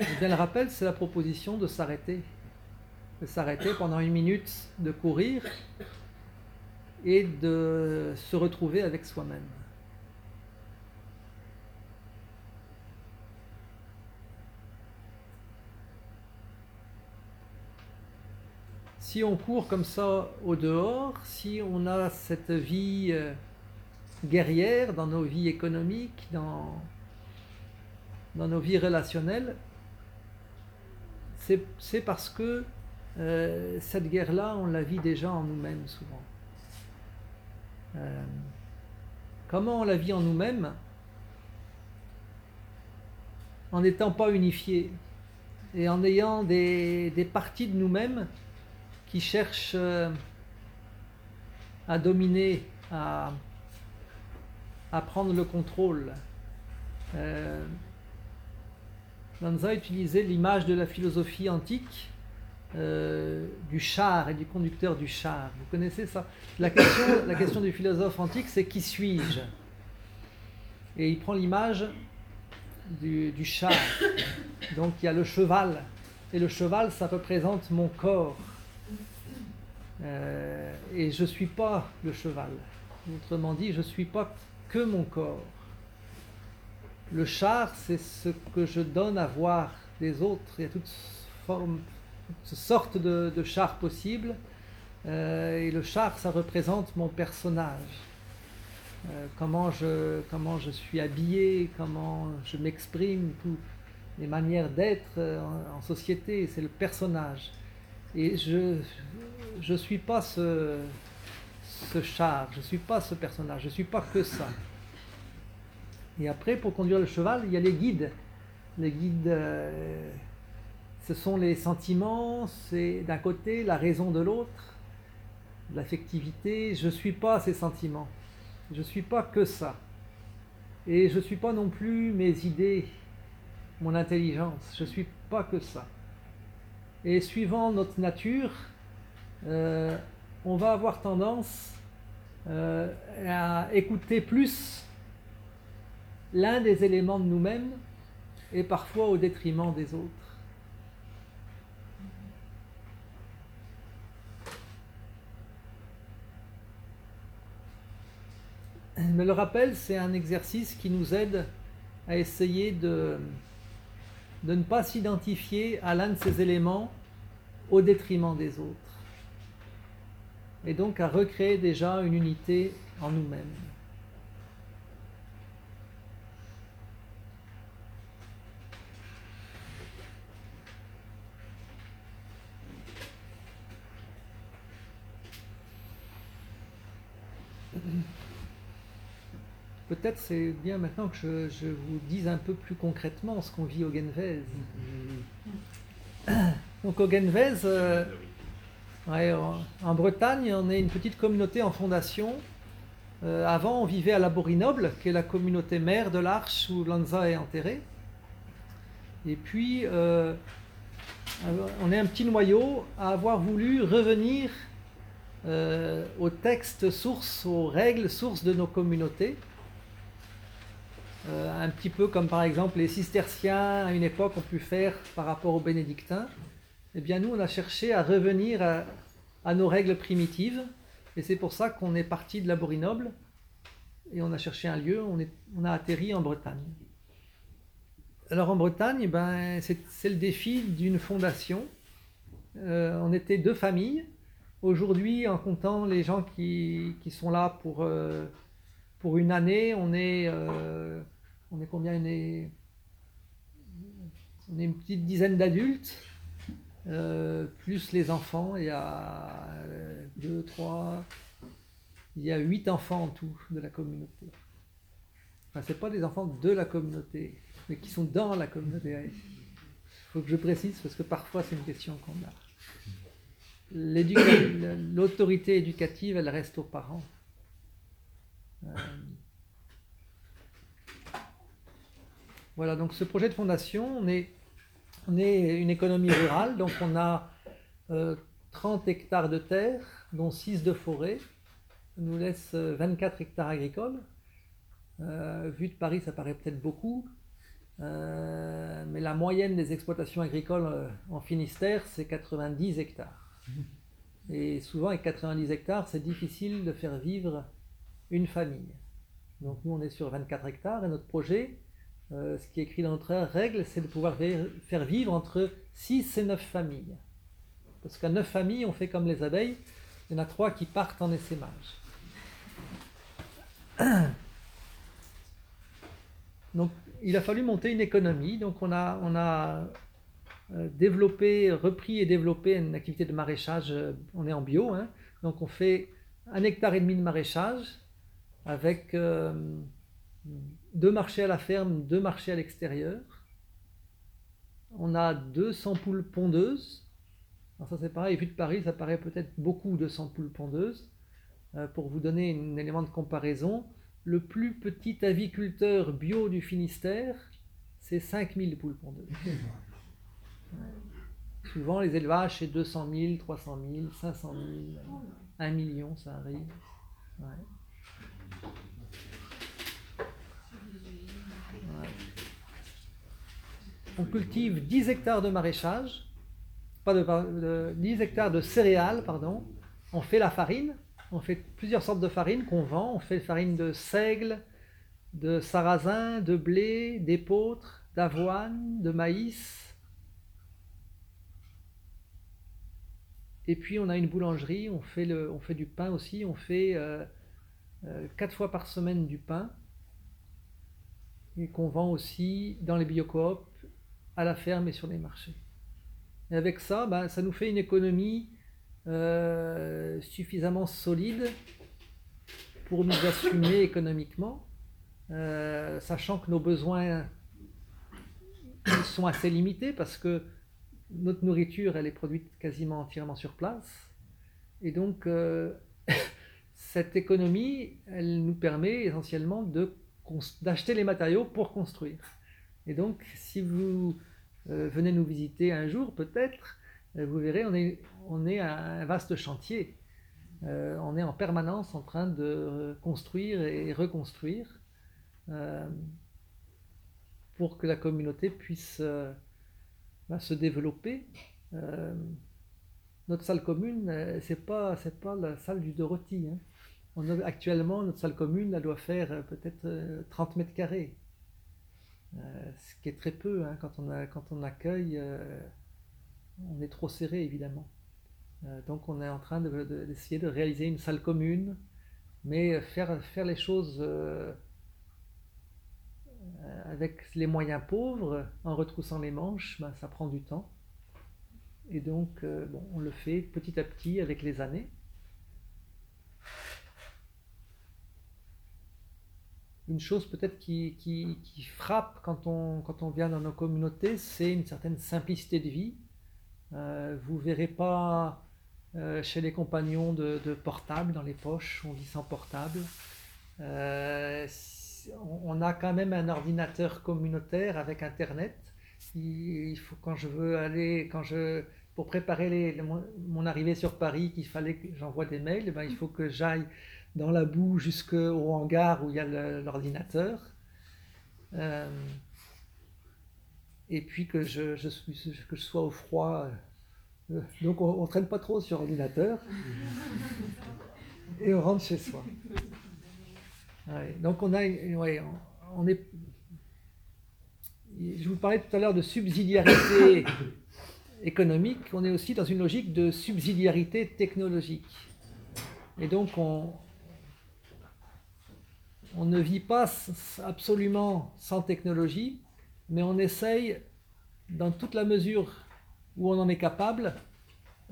Et bien, le rappel, c'est la proposition de s'arrêter. De s'arrêter pendant une minute, de courir et de se retrouver avec soi-même. si on court comme ça au dehors, si on a cette vie euh, guerrière dans nos vies économiques, dans, dans nos vies relationnelles, c'est parce que euh, cette guerre-là, on la vit déjà en nous-mêmes souvent. Euh, comment on la vit en nous-mêmes? En n'étant pas unifiés et en ayant des, des parties de nous-mêmes qui cherche euh, à dominer, à, à, prendre le contrôle. Euh, Lanza utilisait l'image de la philosophie antique euh, du char et du conducteur du char. Vous connaissez ça? La question, du philosophe antique, c'est qui suis-je? Et il prend l'image du, char. Donc il y a le cheval. Et le cheval, ça représente mon corps. Euh, et je ne suis pas le cheval. Autrement dit, je ne suis pas que mon corps. Le char, c'est ce que je donne à voir des autres. Il y a toutes, formes, sortes de, de chars possibles. Euh, et le char, ça représente mon personnage. Euh, comment, je, comment je suis habillé, comment je m'exprime, toutes les manières d'être en, en société, c'est le personnage. Et je ne suis pas ce, ce char, je ne suis pas ce personnage, je ne suis pas que ça. Et après, pour conduire le cheval, il y a les guides. Les guides, euh, ce sont les sentiments, c'est d'un côté la raison de l'autre. l'affectivité. Je ne suis pas ces sentiments. Je ne suis pas que ça. Et je ne suis pas non plus mes idées, mon intelligence. Je ne suis pas que ça. Et suivant notre nature, euh, on va avoir tendance euh, à écouter plus l'un des éléments de nous-mêmes et parfois au détriment des autres. Mais le rappel, c'est un exercice qui nous aide à essayer de, de ne pas s'identifier à l'un de ces éléments au détriment des autres. Et donc à recréer déjà une unité en nous-mêmes. Peut-être c'est bien maintenant que je, vous dise un peu plus concrètement ce qu'on vit au Genvez. Donc au Genvez, euh, en Bretagne, on est une petite communauté en fondation. Euh, avant, on vivait à la Borinoble, qui est la communauté mère de l'Arche où Lanza est enterré. Et puis, euh, on est un petit noyau à avoir voulu revenir aux textes sources, aux règles sources de nos communautés. Euh, un petit peu comme par exemple les cisterciens à une époque ont pu faire par rapport aux bénédictins, eh bien nous on a cherché à revenir à, nos règles primitives et c'est pour ça qu'on est parti de la Borinoble et on a cherché un lieu, on, a atterri en Bretagne. Alors en Bretagne, ben, c'est le défi d'une fondation. Euh, on était deux familles. Aujourd'hui, en comptant les gens qui, sont là pour, euh, pour une année, on est, euh, on est combien on est, on est une petite dizaine d'adultes, euh, plus les enfants. Il y a euh, deux, trois, il y a huit enfants en tout de la communauté. Enfin, c'est pas des enfants de la communauté, mais qui sont dans la communauté. Il faut que je précise parce que parfois c'est une question qu'on a. L'autorité éducative, elle reste aux parents. Euh, voilà, donc ce projet de fondation, on est, une économie rurale, donc on a 30 euh, hectares de terre, dont 6 de forêt, nous laisse 24 euh, hectares agricoles. vu de Paris, ça paraît peut-être beaucoup, mais la moyenne des exploitations agricoles en Finistère, c'est 90 hectares. Et souvent, avec 90 hectares, c'est difficile de faire vivre une famille. Donc nous, on est sur 24 hectares et notre projet, euh, ce qui est écrit dans notre règle, c'est de pouvoir faire vivre entre 6 et 9 familles. Parce qu'à 9 familles, on fait comme les abeilles, il y en a 3 qui partent en essaimage. Donc il a fallu monter une économie, donc on a, euh, développé, repris et développé une activité de maraîchage, euh, on est en bio, hein. donc on fait un hectare et demi de maraîchage, avec euh, deux marchés à la ferme, deux marchés à l'extérieur. On a 200 poules pondeuses. Alors ça c'est pareil, vu de Paris, ça paraît peut-être beaucoup 200 poules pondeuses. Euh, pour vous donner un élément de comparaison, le plus petit aviculteur bio du Finistère, c'est 5000 poules pondeuses. Souvent les élevages c'est 200 000, 300 000, 500 000, 1 million ça arrive. On cultive 10 hectares de maraîchage, pas de, 10 hectares de céréales, pardon. On fait la farine, on fait plusieurs sortes de farine qu'on vend. On fait farine de seigle, de sarrasin, de blé, d'épeautre, d'avoine, de maïs. Et puis on a une boulangerie, on fait, le, on fait du pain aussi, on fait euh, euh, quatre fois par semaine du pain et qu'on vend aussi dans les biocoops, à la ferme et sur les marchés. Et avec ça, ben, ça nous fait une économie euh, suffisamment solide pour nous assumer économiquement, euh, sachant que nos besoins sont assez limités parce que notre nourriture, elle est produite quasiment entièrement sur place. et donc, cette économie, elle nous permet essentiellement d'acheter les matériaux pour construire. Et donc, si vous venez nous visiter un jour, peut-être, vous verrez, on est, on est un vaste chantier. on est en permanence en train de construire et reconstruire pour que la communauté puisse bah, se développer. Euh, notre salle commune, euh, c'est pas pas la salle du Dorothy. Hein. Actuellement, notre salle commune, elle doit faire euh, peut-être 30 mètres carrés, ce qui est très peu hein, quand on a quand on accueille. on est trop serré évidemment. donc on est en train d'essayer de, de, réaliser une salle commune, mais faire faire les choses avec les moyens pauvres, en retroussant les manches, ben, ça prend du temps. Et donc, euh, on le fait petit à petit avec les années. Une chose peut-être qui, frappe quand on, vient dans nos communautés, c'est une certaine simplicité de vie. Euh, vous ne verrez pas euh, chez les compagnons de, portable dans les poches, on vit sans portable on a quand même un ordinateur communautaire avec Internet. Il, faut quand je veux aller, quand je pour préparer mon, arrivée sur Paris, qu'il fallait que j'envoie des mails, ben, il faut que j'aille dans la boue jusqu'au hangar où il y a l'ordinateur. Euh, et puis que je, sois au froid. Euh, donc on ne traîne pas trop sur l'ordinateur. Et on rentre chez soi donc on a, on est. Je vous parlais tout à l'heure de subsidiarité économique. On est aussi dans une logique de subsidiarité technologique. Et donc on, on ne vit pas absolument sans technologie, mais on essaye, dans toute la mesure où on en est capable,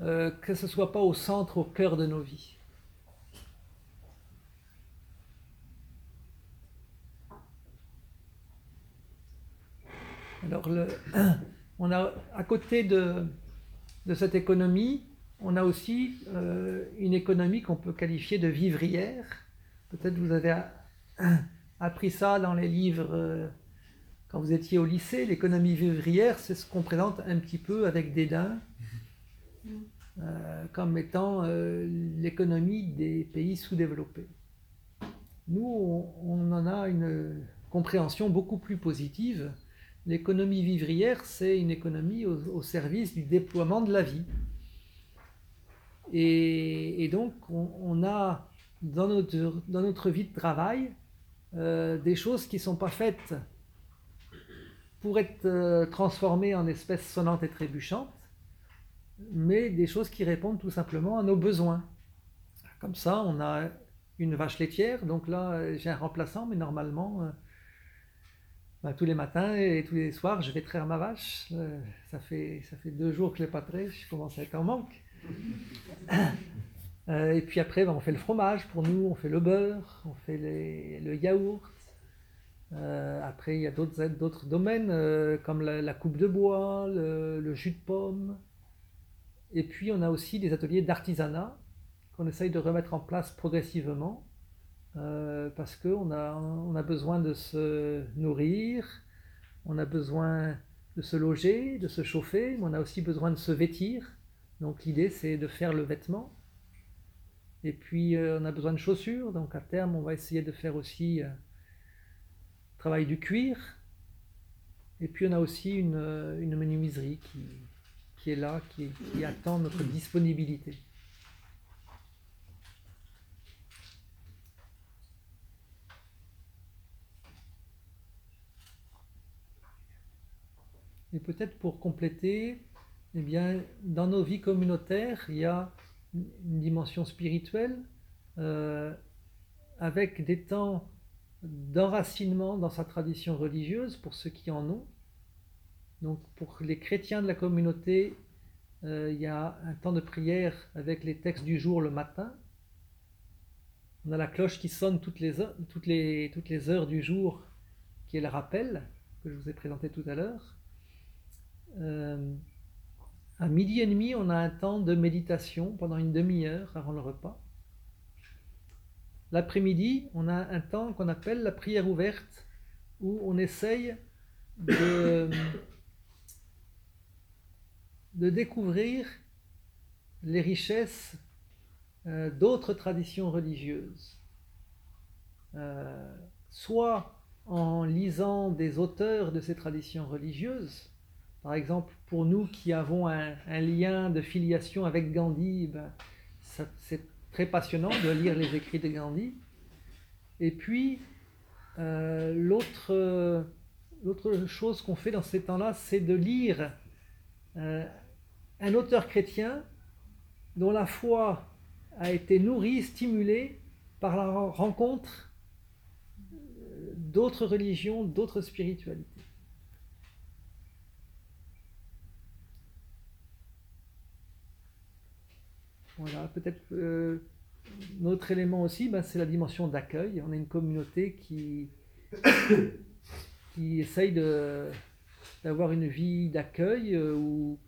euh, que ce ne soit pas au centre, au cœur de nos vies. Alors, on a, à côté de, cette économie, on a aussi euh, une économie qu'on peut qualifier de vivrière. Peut-être vous avez appris ça dans les livres euh, quand vous étiez au lycée. L'économie vivrière, c'est ce qu'on présente un petit peu avec dédain euh, comme étant l'économie des pays sous-développés. Nous, on, en a une compréhension beaucoup plus positive L'économie vivrière, c'est une économie au, service du déploiement de la vie. Et, donc, on, a dans notre, dans notre vie de travail euh, des choses qui ne sont pas faites pour être euh, transformées en espèces sonnantes et trébuchantes, mais des choses qui répondent tout simplement à nos besoins. Comme ça, on a une vache laitière, donc là, j'ai un remplaçant, mais normalement, euh, bah, tous les matins et tous les soirs, je vais traire ma vache. Ça, fait, ça fait deux jours que je ne l'ai pas traité, je commence à être en manque. Euh, et puis après, bah, on fait le fromage pour nous, on fait le beurre, on fait le yaourt. Euh, après, il y a d'autres domaines comme la, coupe de bois, le, jus de pomme. Et puis, on a aussi des ateliers d'artisanat qu'on essaye de remettre en place progressivement. Euh, parce qu'on a, a besoin de se nourrir, on a besoin de se loger, de se chauffer, mais on a aussi besoin de se vêtir. Donc l'idée c'est de faire le vêtement. Et puis euh, on a besoin de chaussures, donc à terme on va essayer de faire aussi euh, travail du cuir. Et puis on a aussi une, une menuiserie qui, qui est là, qui, qui attend notre disponibilité. Et peut-être pour compléter, eh bien, dans nos vies communautaires, il y a une dimension spirituelle euh, avec des temps d'enracinement dans sa tradition religieuse pour ceux qui en ont. Donc pour les chrétiens de la communauté, euh, il y a un temps de prière avec les textes du jour le matin. On a la cloche qui sonne toutes les, heures, toutes les, toutes les heures du jour, qui est le rappel que je vous ai présenté tout à l'heure. Euh, À midi et demi, on a un temps de méditation pendant une demi-heure avant le repas. L'après-midi, on a un temps qu'on appelle la prière ouverte, où on essaye de, découvrir les richesses euh, d'autres traditions religieuses. Euh, soit en lisant des auteurs de ces traditions religieuses, par exemple, pour nous qui avons un, lien de filiation avec Gandhi, ben, c'est très passionnant de lire les écrits de Gandhi. Et puis, euh, l'autre chose qu'on fait dans ces temps-là, c'est de lire un auteur chrétien dont la foi a été nourrie, stimulée par la rencontre d'autres religions, d'autres spiritualités. Voilà, peut-être euh, autre élément aussi, ben, c'est la dimension d'accueil. On est une communauté qui, qui essaye d'avoir une vie d'accueil euh, où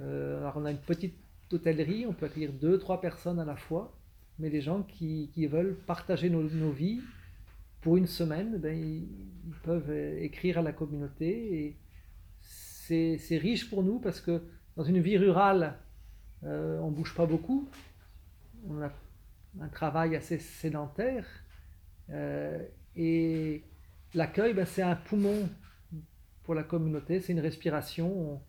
euh, alors on a une petite hôtellerie, on peut accueillir deux, trois personnes à la fois, mais des gens qui, veulent partager nos, vies pour une semaine, ben, ils, peuvent écrire à la communauté et c'est riche pour nous parce que dans une vie rurale, euh, on ne bouge pas beaucoup, on a un travail assez sédentaire. Euh, et l'accueil, ben, c'est un poumon pour la communauté, c'est une respiration.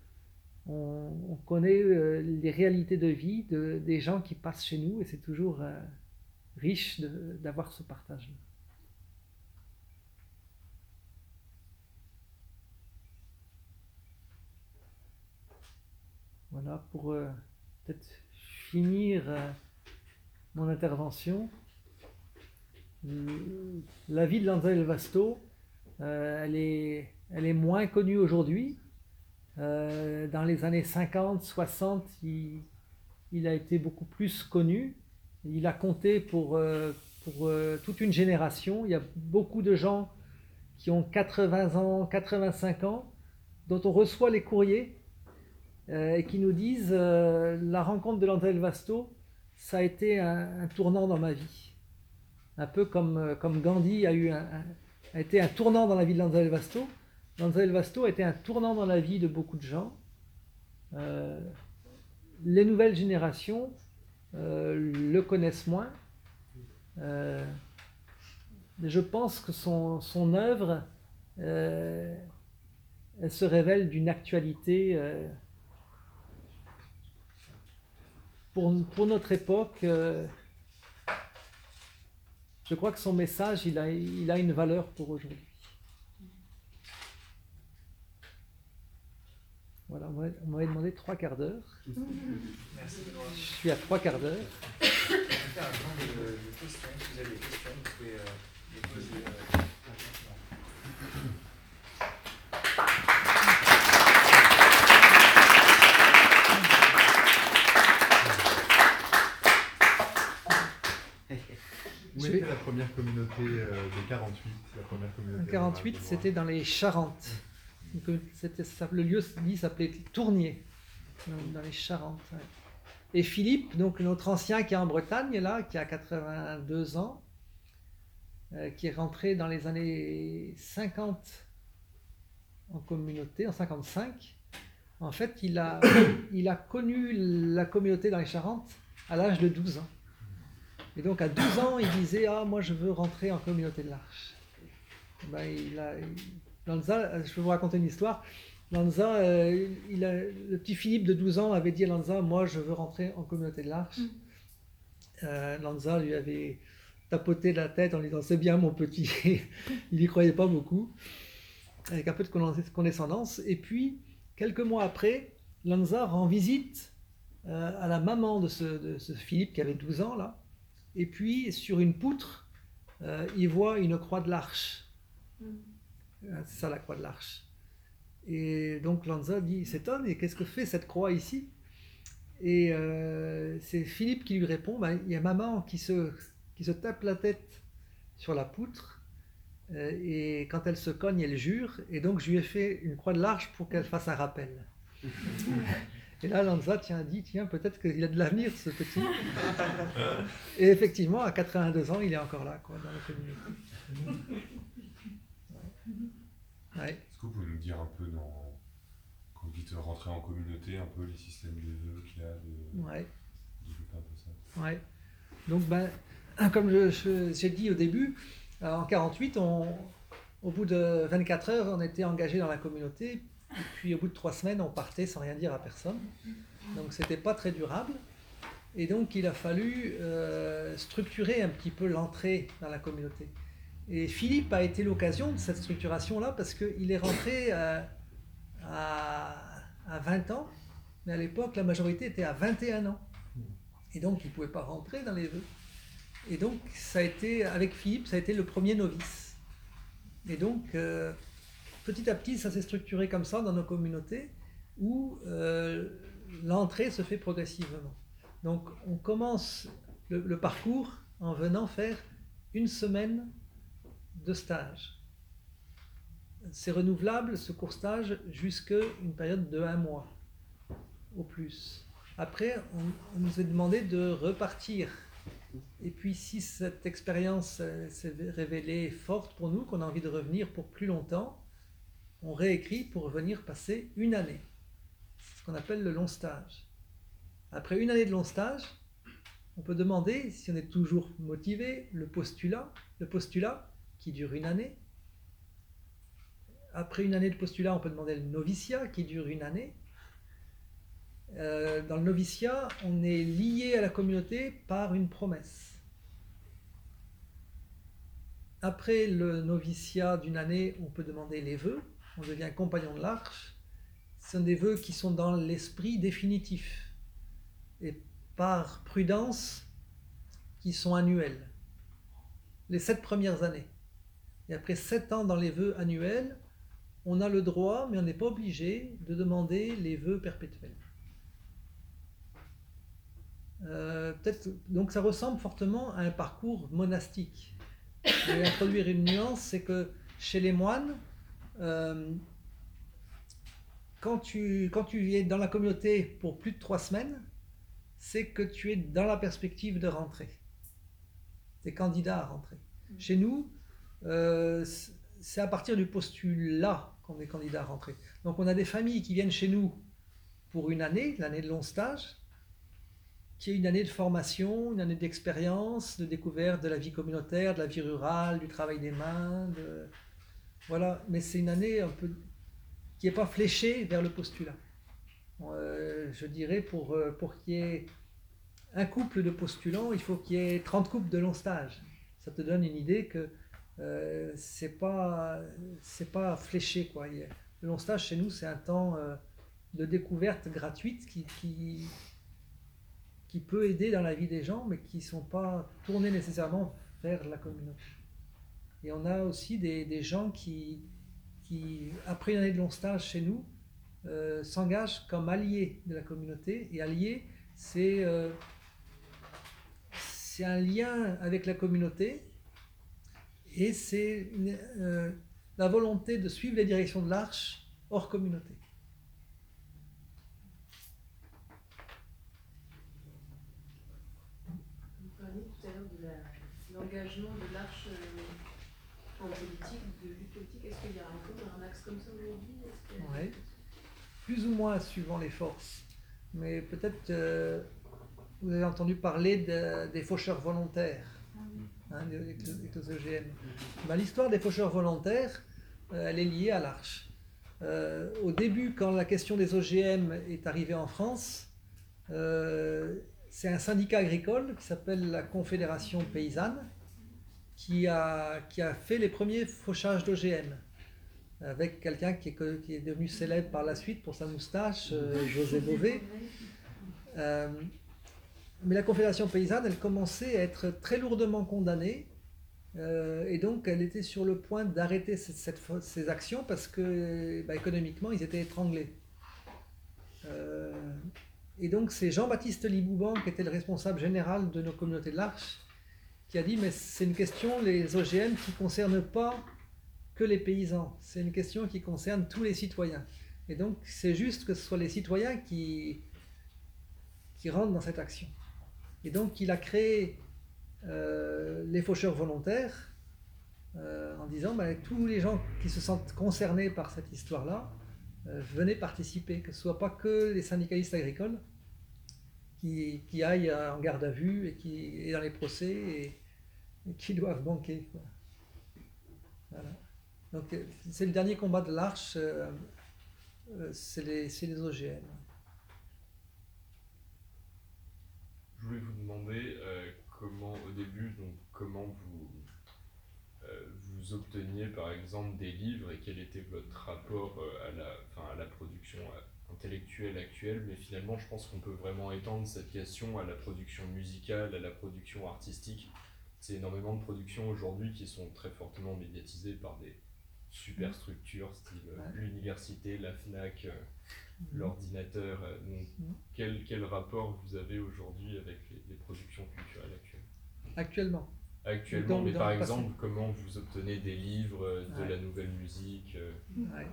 On, connaît euh, les réalités de vie de, des gens qui passent chez nous et c'est toujours riche d'avoir ce partage-là. Voilà, pour finir mon intervention. La vie de Lanza Vasto, elle, est, elle est moins connue aujourd'hui, euh, dans les années 50, 60, il, a été beaucoup plus connu. Il a compté pour, euh, pour euh, toute une génération. Il y a beaucoup de gens qui ont 80 ans, 85 ans, dont on reçoit les courriers et qui nous disent la rencontre de l'André Vasto, ça a été un, tournant dans ma vie. Un peu comme, comme Gandhi a, eu a été un tournant dans la vie de l'André Vasto. Lanza Vasto a été un tournant dans la vie de beaucoup de gens. Euh, les nouvelles générations euh, le connaissent moins. Euh, je pense que son, son œuvre, elle se révèle d'une actualité pour, pour, notre époque. je crois que son message, il a, il a une valeur pour aujourd'hui. Voilà, on m'avait demandé trois quarts d'heure. Merci. Je suis à trois quarts d'heure. On va faire un temps de, questions. Si vous avez des questions, vous pouvez euh, les poser. Euh, Où était la première communauté euh, de 48 la première communauté 48, c'était dans les Charentes le lieu dit s'appelait Tournier, dans les Charentes. Et Philippe, donc notre ancien qui est en Bretagne, là, qui a 82 ans, euh, qui est rentré dans les années 50 en communauté, en 55, en fait, il a, il a connu la communauté dans les Charentes à l'âge de 12 ans. Et donc à 12 ans, il disait Ah, moi je veux rentrer en communauté de l'Arche. Ben, il, a, Lanza, euh, je vais vous raconter une histoire. Lanza, euh, il a, le petit Philippe de 12 ans avait dit à Lanza Moi, je veux rentrer en communauté de l'Arche. Mm. Euh, Lanza lui avait tapoté la tête en lui disant C'est bien, mon petit. il n'y croyait pas beaucoup, avec un peu de condescendance. Et puis, quelques mois après, Lanza rend visite à la maman de ce, ce, Philippe qui avait 12 ans, là. Et puis, sur une poutre, il voit une croix de l'Arche. Mm. Euh, c'est ça la croix de l'arche. Et donc Lanza dit, s'étonne, et qu'est-ce que fait cette croix ici? Et euh, c'est Philippe qui lui répond, ben, il y a maman qui se, qui se tape la tête sur la poutre, euh, et quand elle se cogne, elle jure, et donc je lui ai fait une croix de l'arche pour qu'elle fasse un rappel. Et là, Lanza tient, dit, tiens, peut-être qu'il a de l'avenir, ce petit. Et effectivement, à 82 ans, il est encore là, quoi, dans la communauté. Est-ce que vous pouvez nous dire un peu, dans, quand vous dites rentrer en communauté, un peu les systèmes de vœux qu'il y a de... Ouais. un peu ça Ouais. Donc, ben, comme j'ai dit au début, en 48, on, au bout de 24 heures, on était engagé dans la communauté, et puis au bout de trois semaines, on partait sans rien dire à personne. Donc c'était pas très durable. Et donc il a fallu euh, structurer un petit peu l'entrée dans la communauté. Et Philippe a été l'occasion de cette structuration-là parce qu'il est rentré à, à, 20 ans, mais à l'époque la majorité était à 21 ans. Et donc il ne pouvait pas rentrer dans les vœux. Et donc ça a été, avec Philippe, ça a été le premier novice. Et donc euh, petit à petit, ça s'est structuré comme ça dans nos communautés où euh, l'entrée se fait progressivement. Donc on commence le, parcours en venant faire une semaine de stage. C'est renouvelable ce court stage jusqu'à une période de un mois au plus. Après, on, nous est demandé de repartir. Et puis si cette expérience s'est révélée forte pour nous, qu'on a envie de revenir pour plus longtemps, on réécrit pour venir passer une année. C'est ce qu'on appelle le long stage. Après une année de long stage, on peut demander, si on est toujours motivé, le postulat, le postulat qui dure une année. Après une année de postulat, on peut demander le noviciat qui dure une année. Euh, dans le noviciat, on est lié à la communauté par une promesse. Après le noviciat d'une année, on peut demander les vœux on devient compagnon de l'arche, ce sont des vœux qui sont dans l'esprit définitif et par prudence qui sont annuels. Les sept premières années. Et après sept ans dans les vœux annuels, on a le droit, mais on n'est pas obligé, de demander les vœux perpétuels. Euh, donc ça ressemble fortement à un parcours monastique. Je vais introduire une nuance, c'est que chez les moines, euh, quand, tu, quand tu es dans la communauté pour plus de trois semaines, c'est que tu es dans la perspective de rentrer. Tu es candidat à rentrer. Mm. Chez nous, euh, c'est à partir du postulat qu'on est candidat à rentrer. Donc on a des familles qui viennent chez nous pour une année, l'année de long stage, qui est une année de formation, une année d'expérience, de découverte de la vie communautaire, de la vie rurale, du travail des mains, de, voilà, mais c'est une année un peu qui n'est pas fléchée vers le postulat. Euh, je dirais pour, euh, pour qu'il y ait un couple de postulants, il faut qu'il y ait 30 couples de long stage. Ça te donne une idée que euh, c'est pas pas fléché quoi. Le long stage chez nous c'est un temps euh, de découverte gratuite qui, qui, qui peut aider dans la vie des gens, mais qui ne sont pas tournés nécessairement vers la communauté. Et on a aussi des, gens qui, après une année de long stage chez nous, euh, s'engagent comme alliés de la communauté. Et alliés, c'est euh, un lien avec la communauté et c'est euh, la volonté de suivre les directions de l'arche hors communauté. Vous parliez tout à l'heure de l'engagement de l'arche en politique, de lutte politique Est-ce qu'il y a un, un axe comme ça aujourd'hui Oui, plus ou moins suivant les forces. Mais peut-être euh, vous avez entendu parler des faucheurs volontaires, ah hein, les OGM. Ben, l'histoire des faucheurs volontaires, euh, elle est liée à l'Arche. Euh, au début, quand la question des OGM est arrivée en France, c'est un syndicat agricole qui s'appelle la Confédération paysanne qui a, qui a fait les premiers fauchages d'OGM avec quelqu'un qui est, devenu célèbre par la suite pour sa moustache, euh, José Bové. Euh, mais la Confédération paysanne, elle commençait à être très lourdement condamnée, euh, et donc elle était sur le point d'arrêter ces actions parce que bah, économiquement, ils étaient étranglés. et donc c'est Jean-Baptiste Libouban qui était le responsable général de nos communautés de l'Arche, qui a dit mais c'est une question, les OGM, qui ne concerne pas les paysans, c'est une question qui concerne tous les citoyens. Et donc c'est juste que ce soit les citoyens qui, rentrent dans cette action. Et donc il a créé euh, les faucheurs volontaires euh, en disant ben, tous les gens qui se sentent concernés par cette histoire-là, euh, venez participer, que ce ne soit pas que les syndicalistes agricoles qui, aillent en garde à vue et qui et dans les procès et, et qui doivent banquer. quoi. Voilà. Donc euh, c'est le dernier combat de l'Arche, euh, euh, c'est les, OGM. Je voulais vous demander comment, au début, donc, comment vous, vous obteniez par exemple des livres et quel était votre rapport à, la, à la production intellectuelle actuelle, mais finalement je pense qu'on peut vraiment étendre cette question à la production musicale, à la production artistique. C'est énormément de productions aujourd'hui qui sont très fortement médiatisées par des superstructures, style euh, Ouais. l'université, la FNAC, euh, Mhm. l'ordinateur. euh, donc, Mhm. quel, quel rapport vous avez aujourd'hui avec les, les productions culturelles actuelles? Actuellement. Actuellement, Dans- mais dans par passé. exemple, comment vous obtenez des livres, euh, de Ouais. la nouvelle musique euh, Ouais.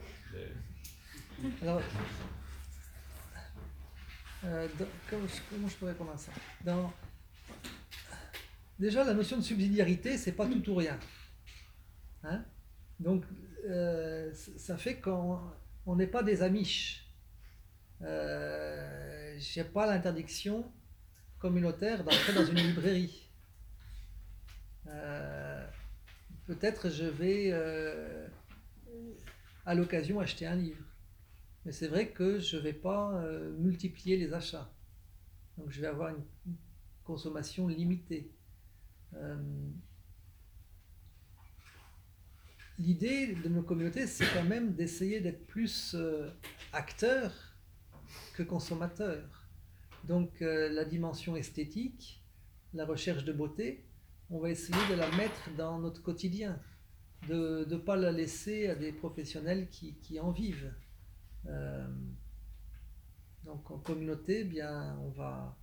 Alors, euh, dans- comment, je, comment je peux répondre à ça? Dans- Déjà, la notion de subsidiarité, c'est pas tout ou rien. Hein? Donc, euh, ça fait qu'on on n'est pas des amiches. Euh, J'ai pas l'interdiction communautaire d'entrer dans une librairie. Euh, Peut-être je vais euh, à l'occasion acheter un livre. Mais c'est vrai que je ne vais pas multiplier les achats. Donc je vais avoir une consommation limitée. L'idée de nos communautés, c'est quand même d'essayer d'être plus euh, acteurs que consommateurs. Donc euh, la dimension esthétique, la recherche de beauté, on va essayer de la mettre dans notre quotidien, de ne pas la laisser à des professionnels qui, en vivent. Euh, donc en communauté, eh bien, on va,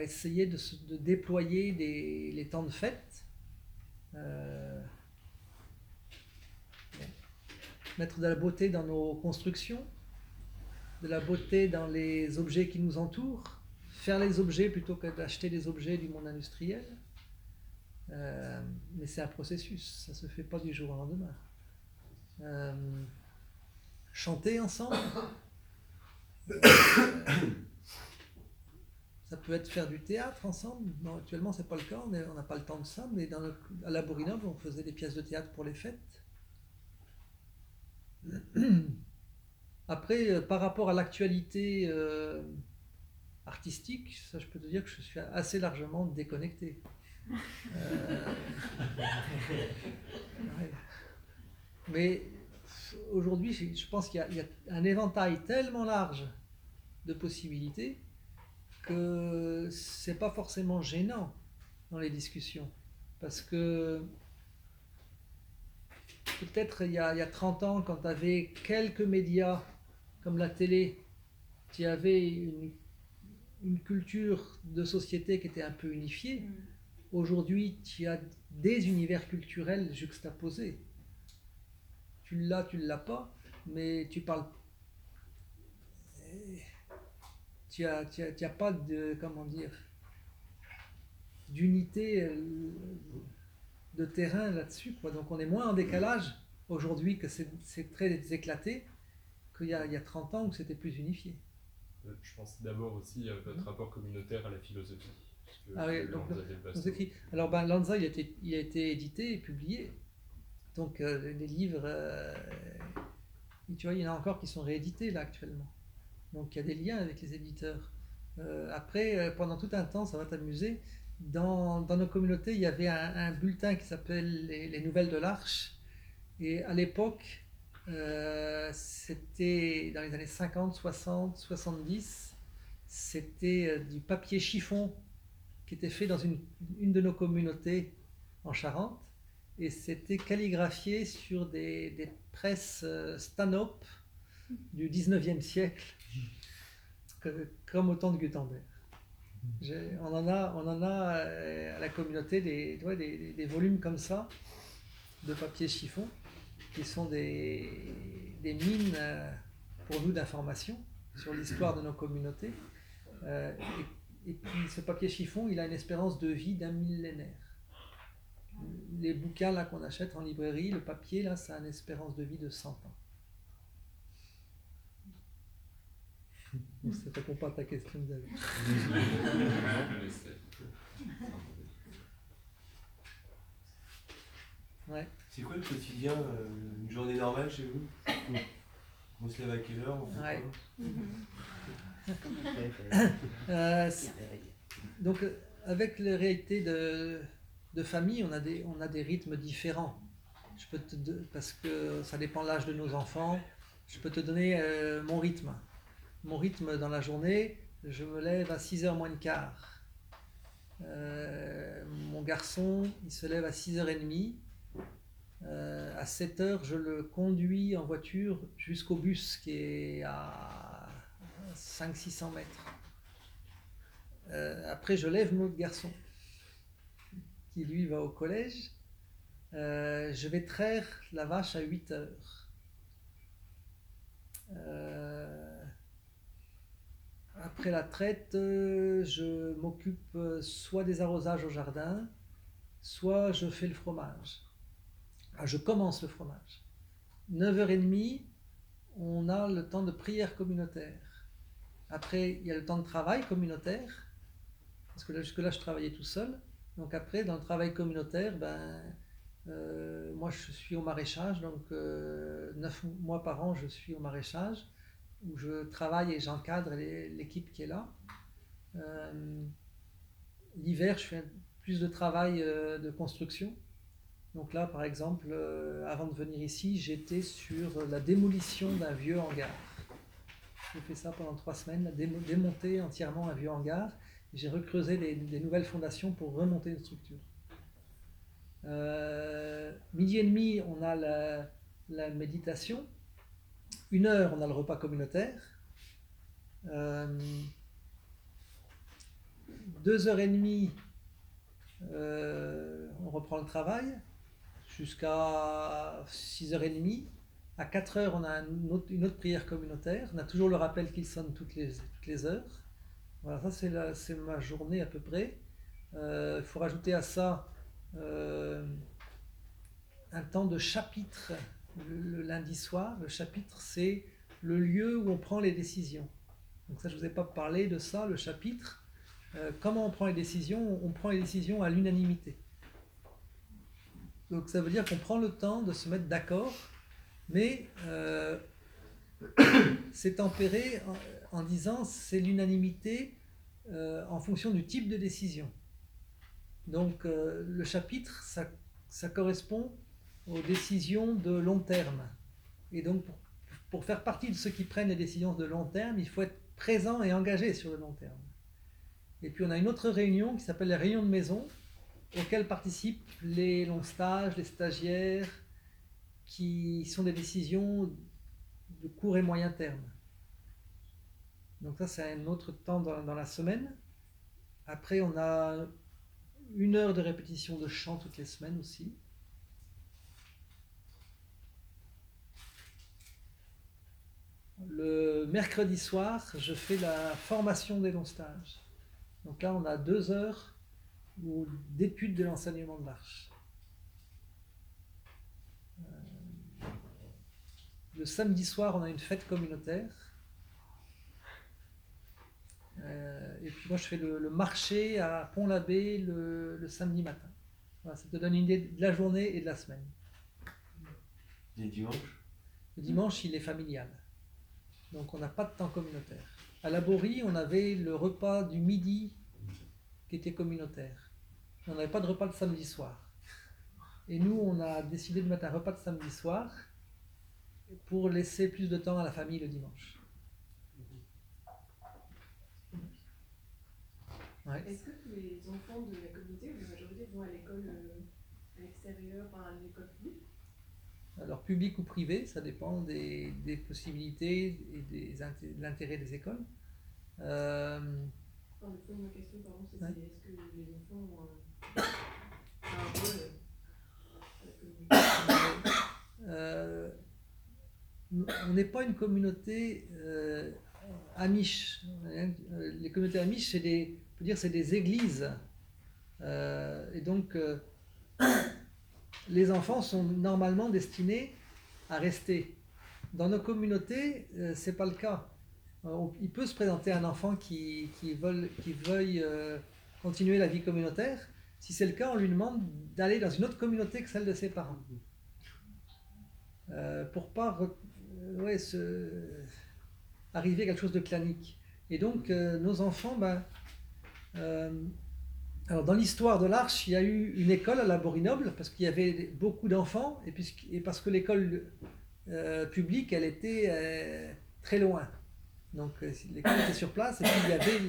essayer de, déployer les temps de fête, euh, mettre de la beauté dans nos constructions, de la beauté dans les objets qui nous entourent, faire les objets plutôt que d'acheter les objets du monde industriel. Euh, mais c'est un processus, ça se fait pas du jour au lendemain. Euh, chanter ensemble. Ça peut être faire du théâtre ensemble. Non, actuellement, c'est pas le cas, on n'a pas le temps de ça, mais à la Bourinoble, on faisait des pièces de théâtre pour les fêtes. Après, euh, par rapport à l'actualité euh, artistique, ça, je peux te dire que je suis assez largement déconnecté. Euh. Mais aujourd'hui, je pense qu'il y, y a un éventail tellement large de possibilités que c'est pas forcément gênant dans les discussions. Parce que peut-être il y a, il y a 30 ans, quand tu avais quelques médias comme la télé, tu avais une, une culture de société qui était un peu unifiée. Aujourd'hui, tu as des univers culturels juxtaposés. Tu l'as, tu ne l'as pas, mais tu parles. Tu as, tu as, tu as pas de. Comment dire D'unité euh, de terrain là-dessus. quoi. Donc on est moins en décalage aujourd'hui que c'est c'est très éclaté qu'il y, a, il y a 30 ans où c'était plus unifié. euh, Je pense d'abord aussi à votre rapport communautaire à la philosophie. Ah oui, donc. Alors, ben, Lanza, il a, été, il a été édité et publié. Donc, euh, les livres, euh, tu vois, il y en a encore qui sont réédités là actuellement. Donc, il y a des liens avec les éditeurs. Euh, après, pendant tout un temps, ça va t'amuser. Dans, nos communautés, il y avait un, bulletin qui s'appelle les, les Nouvelles de l'Arche. Et à l'époque, euh, c'était dans les années 50, 60, 70, c'était euh, du papier chiffon qui était fait dans une, une de nos communautés en Charente. Et c'était calligraphié sur des, des presses euh, Stanhope du 19e siècle, comme au temps de Gutenberg. On en a, on en a euh, à la communauté des, des, volumes comme ça de papier chiffon qui sont des, des mines euh, pour nous d'informations sur l'histoire de nos communautés. Euh, et, et puis ce papier chiffon, il a une espérance de vie d'un millénaire. Les bouquins là qu'on achète en librairie, le papier là, ça a une espérance de vie de 100 ans. Ça ne répond pas à ta question, David. Ouais. C'est quoi le quotidien, euh, une journée normale chez vous On se lève à quelle heure on Ouais. Euh, donc, euh, avec les réalités de, de famille, on a, des, on a des rythmes différents. Je peux te, parce que ça dépend de l'âge de nos enfants. Je peux te donner euh, mon rythme. Mon rythme dans la journée, je me lève à 6h moins le quart. Euh, mon garçon, il se lève à 6h30. Euh, à 7h, je le conduis en voiture jusqu'au bus qui est à 500-600 mètres. Euh, après, je lève mon autre garçon qui lui va au collège. Euh, je vais traire la vache à 8 heures. Après la traite, euh, je m'occupe euh, soit des arrosages au jardin, soit je fais le fromage. Ah, je commence le fromage. 9h30, on a le temps de prière communautaire. Après, il y a le temps de travail communautaire, parce que là, jusque-là, je travaillais tout seul. Donc après, dans le travail communautaire, ben, euh, moi, je suis au maraîchage, donc euh, neuf mois par an, je suis au maraîchage, où je travaille et j'encadre l'équipe qui est là. Euh, L'hiver, je fais plus de travail euh, de construction. Donc là, par exemple, euh, avant de venir ici, j'étais sur la démolition d'un vieux hangar. J'ai fait ça pendant trois semaines, démonter entièrement un vieux hangar. J'ai recreusé des, nouvelles fondations pour remonter une structure. Midi et demi, on a la méditation. Une heure, on a le repas communautaire. Euh, deux heures et demie, euh, on reprend le travail jusqu'à 6h30. À 4h, on a une autre prière communautaire. On a toujours le rappel qu'il sonne toutes les, heures. Voilà, ça c'est ma journée à peu près. Euh, Il faut rajouter à ça un temps de chapitre le, lundi soir. Le chapitre, c'est le lieu où on prend les décisions. Donc ça, je ne vous ai pas parlé de ça, le chapitre. Euh, comment on prend les décisions? On prend les décisions à l'unanimité. Donc ça veut dire qu'on prend le temps de se mettre d'accord, mais euh, c'est tempéré en, disant c'est l'unanimité euh, en fonction du type de décision. Donc le chapitre, ça, ça correspond aux décisions de long terme. Et donc pour, faire partie de ceux qui prennent les décisions de long terme, il faut être présent et engagé sur le long terme. Et puis on a une autre réunion qui s'appelle la réunion de maison, auxquelles participent les longs stages, les stagiaires, qui sont des décisions de court et moyen terme. Donc ça, c'est un autre temps dans la semaine. Après, on a une heure de répétition de chant toutes les semaines aussi. Le mercredi soir, je fais la formation des longs stages. Donc là, on a deux heures d'études de l'enseignement de l'arche. Euh, Le samedi soir, on a une fête communautaire. Euh, et puis moi, je fais le, le marché à Pont-l'Abbé le, le samedi matin. Voilà, ça te donne une idée de la journée et de la semaine. Les dimanches Le dimanche, il est familial. Donc on n'a pas de temps communautaire. À la Borie, on avait le repas du midi qui était communautaire. On n'avait pas de repas le samedi soir. Et nous, on a décidé de mettre un repas de samedi soir pour laisser plus de temps à la famille le dimanche. Est-ce que tous les enfants de la communauté, ou la majorité, vont à l'école euh, à l'extérieur, à l'école Alors public ou privé, ça dépend des, des possibilités et des de l'intérêt des écoles. Euh, Enfin, le fond de ma question, pardon, c'est Ouais. c'est est-ce que les enfants ont un, un rôle à la communauté? Euh, on n'est pas une communauté euh, euh, les communautés amish, c'est des, on peut dire, c'est des églises. Et donc, les enfants sont normalement destinés à rester. Dans nos communautés, euh, c'est pas le cas. Euh, il peut se présenter un enfant qui, qui, veuille euh, continuer la vie communautaire. Si c'est le cas, on lui demande d'aller dans une autre communauté que celle de ses parents. Euh, pour pas euh, arriver à quelque chose de clanique. Et donc, nos enfants, ben, alors dans l'histoire de l'Arche, il y a eu une école à la Borinoble parce qu'il y avait beaucoup d'enfants et, et parce que l'école euh, publique, elle était euh, très loin. Donc euh, l'école était sur place et puis il y avait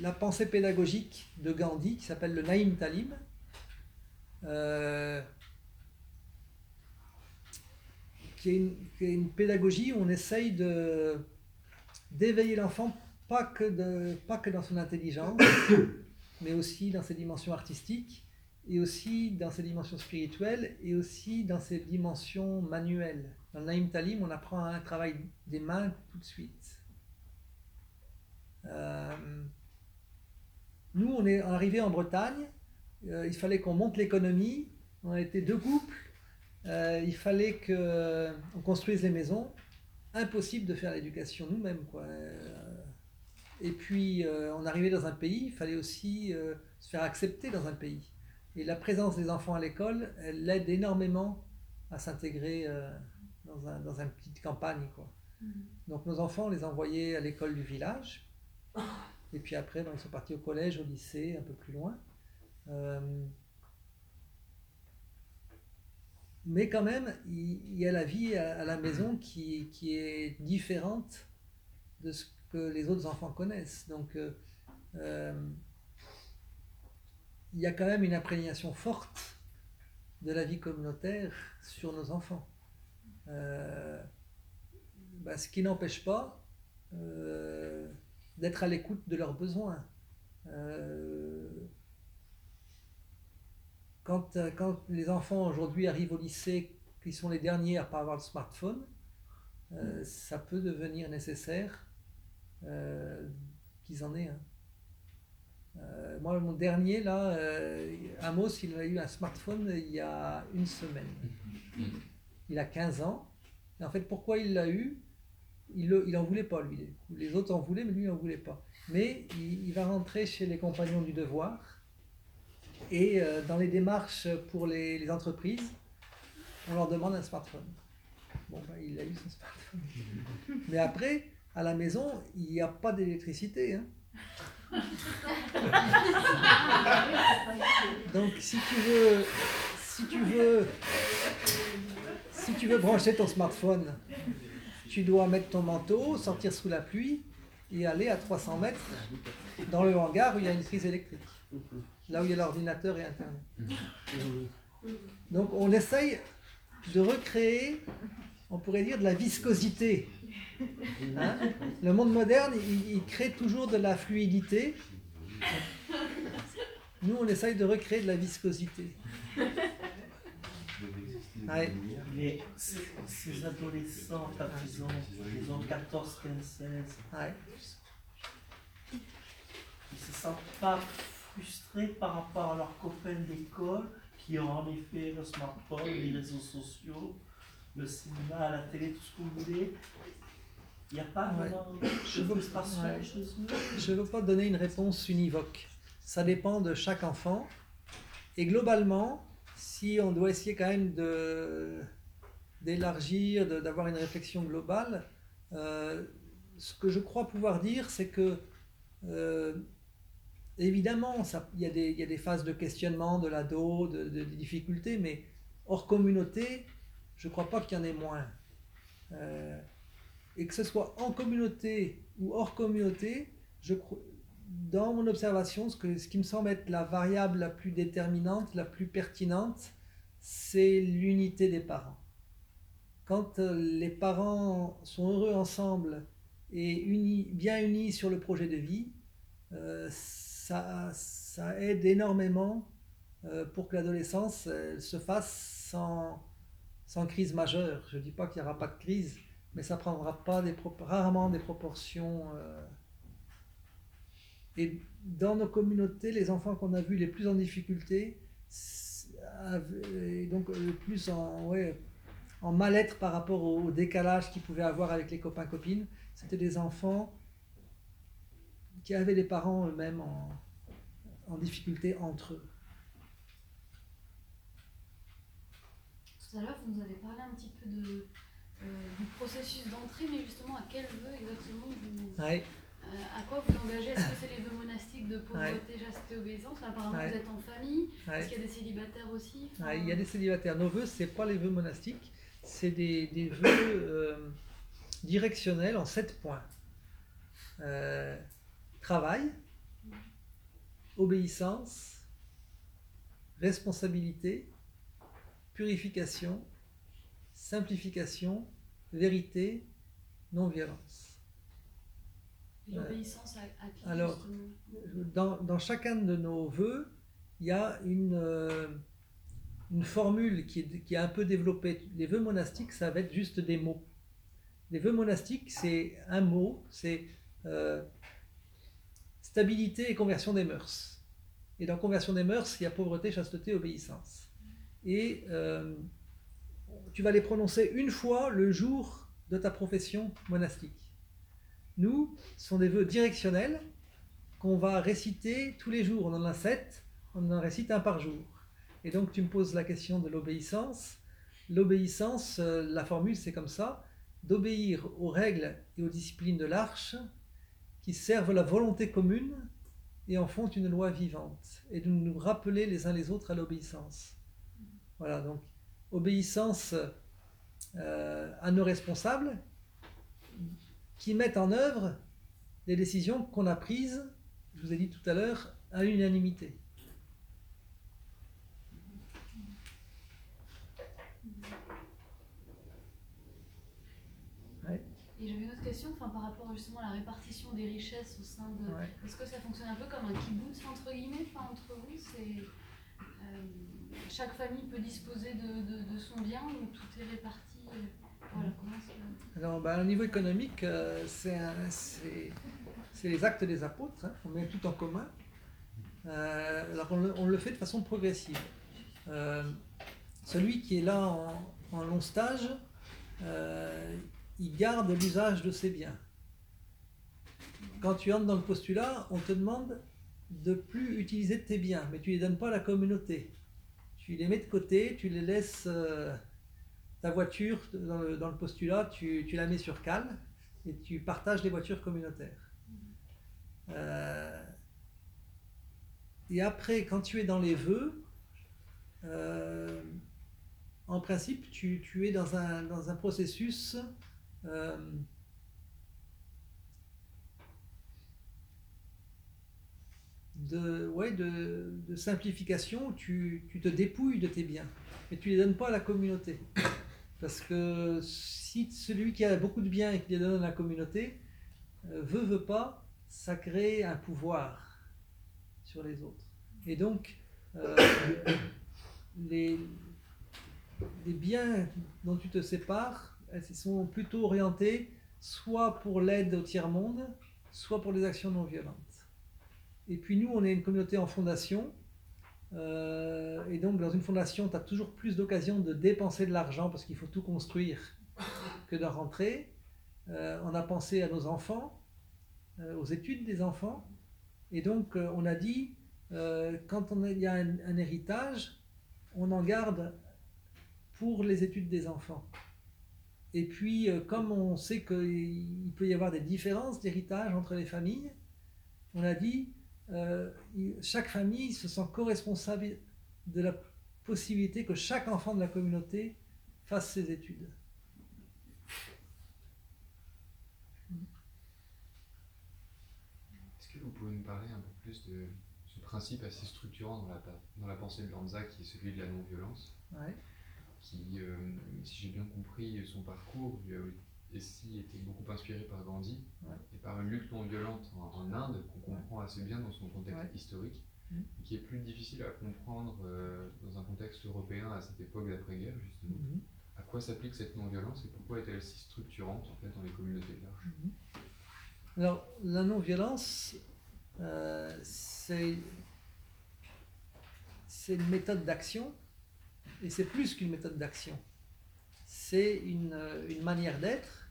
la pensée pédagogique de Gandhi qui s'appelle le Naïm Talim. qui est, une, pédagogie où on essaye d'éveiller l'enfant pas que de pas que dans son intelligence mais aussi dans ses dimensions artistiques et aussi dans ses dimensions spirituelles et aussi dans ses dimensions manuelles. Dans le Naïm Talim, on apprend un travail des mains tout de suite. Euh, nous, on est arrivé en Bretagne, euh, il fallait qu'on monte l'économie, on été deux couples, euh, il fallait qu'on construise les maisons, impossible de faire l'éducation nous-mêmes. quoi. Et puis, euh, on arrivait dans un pays, il fallait aussi euh, se faire accepter dans un pays. Et la présence des enfants à l'école, elle l'aide énormément à s'intégrer euh, dans, un, dans une petite campagne. Quoi. Donc nos enfants, on les envoyait à l'école du village. Et puis après, ben, ils sont partis au collège, au lycée, un peu plus loin. Euh, mais quand même, il, il y a la vie à, à la maison qui, qui est différente de ce que les autres enfants connaissent. Donc, euh, euh, il y a quand même une imprégnation forte de la vie communautaire sur nos enfants. Euh, bah, ce qui n'empêche pas d'être à l'écoute de leurs besoins. Quand, les enfants aujourd'hui arrivent au lycée, qui sont les derniers à pas avoir de smartphone, ça peut devenir nécessaire euh, qu'ils en aient un. Euh, moi, mon dernier, là, euh, Amos, il a eu un smartphone il y a une semaine. Il a 15 ans. Et en fait, pourquoi il l'a eu? Il n'en voulait pas, lui. Les autres en voulaient, mais lui, il n'en voulait pas. Mais il, il va rentrer chez les compagnons du devoir. Et euh, dans les démarches pour les, les entreprises, on leur demande un smartphone. Bon, ben, il a eu son smartphone. Mais après, à la maison, il n'y a pas d'électricité. Hein. Donc si tu veux, si tu veux, si tu veux brancher ton smartphone, tu dois mettre ton manteau, sortir sous la pluie et aller à 300 mètres dans le hangar où il y a une prise électrique, là où il y a l'ordinateur et Internet. Donc on essaye de recréer, on pourrait dire, de la viscosité. Hein le monde moderne, il, il crée toujours de la fluidité. Nous, on essaye de recréer de la viscosité. Ouais. Mais ces adolescents, ils ont, ils ont 14, 15, 16, Ouais. ils se sentent pas frustrés par rapport à leurs copains d'école qui ont en effet le smartphone, les réseaux sociaux, le cinéma, la télé, tout ce que vous voulez. Il n'y a pas Ouais. vraiment de Je veux- ne veux pas donner une réponse univoque. Ça dépend de chaque enfant. Et globalement, si on doit essayer quand même d'élargir, d'avoir une réflexion globale, euh, ce que je crois pouvoir dire, c'est que euh, évidemment, il y, a des- il y a des phases de questionnement de l'ado, de, de- de difficultés, mais hors communauté, je ne crois pas qu'il y en ait moins. Euh, et que ce soit en communauté ou hors communauté, je dans mon observation, ce, que, ce qui me semble être la variable la plus déterminante, la plus pertinente, c'est l'unité des parents. Quand euh, les parents sont heureux ensemble et unis, bien unis sur le projet de vie, euh, ça, ça aide énormément euh, pour que l'adolescence se fasse sans, sans crise majeure. Je ne dis pas qu'il n'y aura pas de crise, mais ça prendra pas des rarement des proportions euh, Et dans nos communautés, les enfants qu'on a vus les plus en difficulté, avaient- et donc euh, le plus en, mal-être par rapport au décalage qu'ils pouvaient avoir avec les copains-copines, c'était des enfants qui avaient des parents eux-mêmes en, difficulté entre eux. Tout à l'heure, vous nous avez parlé un petit peu de, euh, du processus d'entrée, mais justement, à quel vœu exactement vous. Ouais. euh, à quoi vous engagez? Est-ce que c'est les vœux monastiques de pauvreté, chasteté, obéissance? Là, Apparemment, vous êtes en famille. Est-ce qu'il y a des célibataires aussi? Enfin, il y a des célibataires. Nos vœux, c'est pas les vœux monastiques, c'est des, des vœux euh, directionnels en sept points. Euh, travail, obéissance, responsabilité, purification, simplification, vérité, non-violence. et L'obéissance à, à qui alors, dans, dans chacun de nos vœux, il y a une, euh, une formule qui est, qui est un peu développée. Les vœux monastiques, ça va être juste des mots. Les vœux monastiques, c'est un mot, c'est euh, stabilité et conversion des mœurs. Et dans conversion des mœurs, il y a pauvreté, chasteté, obéissance. Et euh, tu vas les prononcer une fois le jour de ta profession monastique. Nous, ce sont des vœux directionnels qu'on va réciter tous les jours. On en a sept, on en récite un par jour. Et donc tu me poses la question de l'obéissance. L'obéissance, euh, la formule c'est comme ça, d'obéir aux règles et aux disciplines de l'arche qui servent la volonté commune et en font une loi vivante, et de nous rappeler les uns les autres à l'obéissance. Voilà, donc obéissance euh, à nos responsables qui mettent en œuvre des décisions qu'on a prises, je vous ai dit tout à l'heure, à l'unanimité. Et j'avais une autre question enfin, par rapport justement à la répartition des richesses au sein de. Ouais. Est-ce que ça fonctionne un peu comme un kibbutz entre guillemets enfin, entre vous c'est, Chaque famille peut disposer de, de, de son bien ou tout est réparti euh, Voilà, comment ça- Alors, ben, au niveau économique, euh, c'est les actes des apôtres, hein, on met tout en commun. Euh, alors, on le, on le fait de façon progressive. Euh, celui qui est là en, en long stage, euh, il garde l'usage de ses biens. Quand tu entres dans le postulat, on te demande de plus utiliser tes biens, mais tu ne les donnes pas à la communauté. Tu les mets de côté, tu les laisses. euh, ta voiture dans le, dans le postulat, tu, tu la mets sur cale et tu partages les voitures communautaires. Euh, et après, quand tu es dans les vœux, euh, en principe, tu, tu es dans un, dans un processus de, ouais, de, simplification. Tu, tu te dépouilles de tes biens et tu les donnes pas à la communauté. Parce que si celui qui a beaucoup de biens et qui les donne à la communauté, euh, veut, veut pas, ça crée un pouvoir sur les autres. Et donc, euh, les, les biens dont tu te sépares, elles sont plutôt orientés soit pour l'aide au tiers-monde, soit pour les actions non violentes. Et puis nous, on est une communauté en fondation. Euh, et donc, dans une fondation, tu as toujours plus d'occasions de dépenser de l'argent parce qu'il faut tout construire que d'en rentrer. Euh, on a pensé à nos enfants, euh, aux études des enfants. Et donc, on a dit, quand il y a un, héritage, on en garde pour les études des enfants. Et puis, comme on sait qu'il peut y avoir des différences d'héritage entre les familles, on a dit, euh, chaque famille se sent co-responsable de la possibilité que chaque enfant de la communauté fasse ses études. Est-ce que vous pouvez nous parler un peu plus de ce principe assez structurant dans la, dans la pensée de Lanza qui est celui de la non-violence? Ouais. qui, euh, si j'ai bien compris son parcours, lui a aussi été beaucoup inspiré par Gandhi Ouais. et par une lutte non violente en, en Inde qu'on comprend assez bien dans son contexte Ouais. historique Mhm. et qui est plus difficile à comprendre euh, dans un contexte européen à cette époque d'après-guerre justement. Mhm. À quoi s'applique cette non-violence et pourquoi est-elle si structurante en fait dans les communautés de l'Arche Alors, la non-violence, euh, c'est c'est une méthode d'action, et c'est plus qu'une méthode d'action. C'est une, une manière d'être,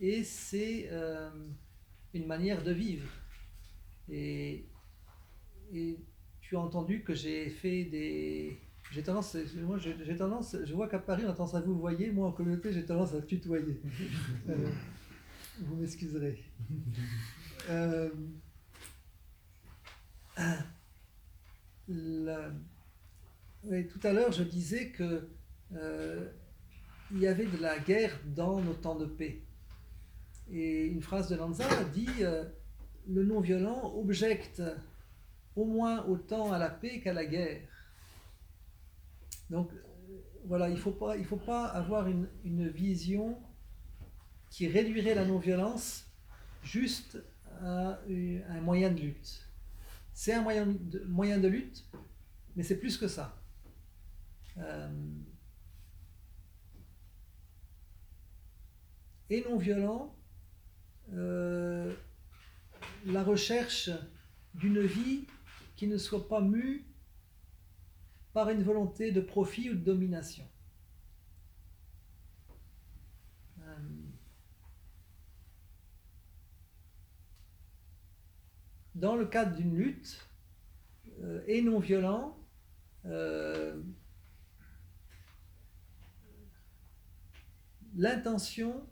et c'est euh, une manière de vivre. Et, et tu as entendu que j'ai fait des... J'ai tendance, moi j'ai tendance, je vois qu'à Paris on a tendance à vous voyer, moi en communauté j'ai tendance à tutoyer. Euh, vous m'excuserez. Euh, la- oui, tout à l'heure, je disais que il y avait de la guerre dans nos temps de paix. Et une phrase de Lanza dit euh, le non-violent objecte au moins autant à la paix qu'à la guerre. Donc euh, voilà, il ne faut, pas- avoir une, vision qui réduirait la non-violence juste à un moyen de lutte. C'est un moyen de, lutte, mais c'est plus que ça. Euh, et non violent, euh, la recherche d'une vie qui ne soit pas mue par une volonté de profit ou de domination. Euh, dans le cadre d'une lutte euh, et non violent, l'intention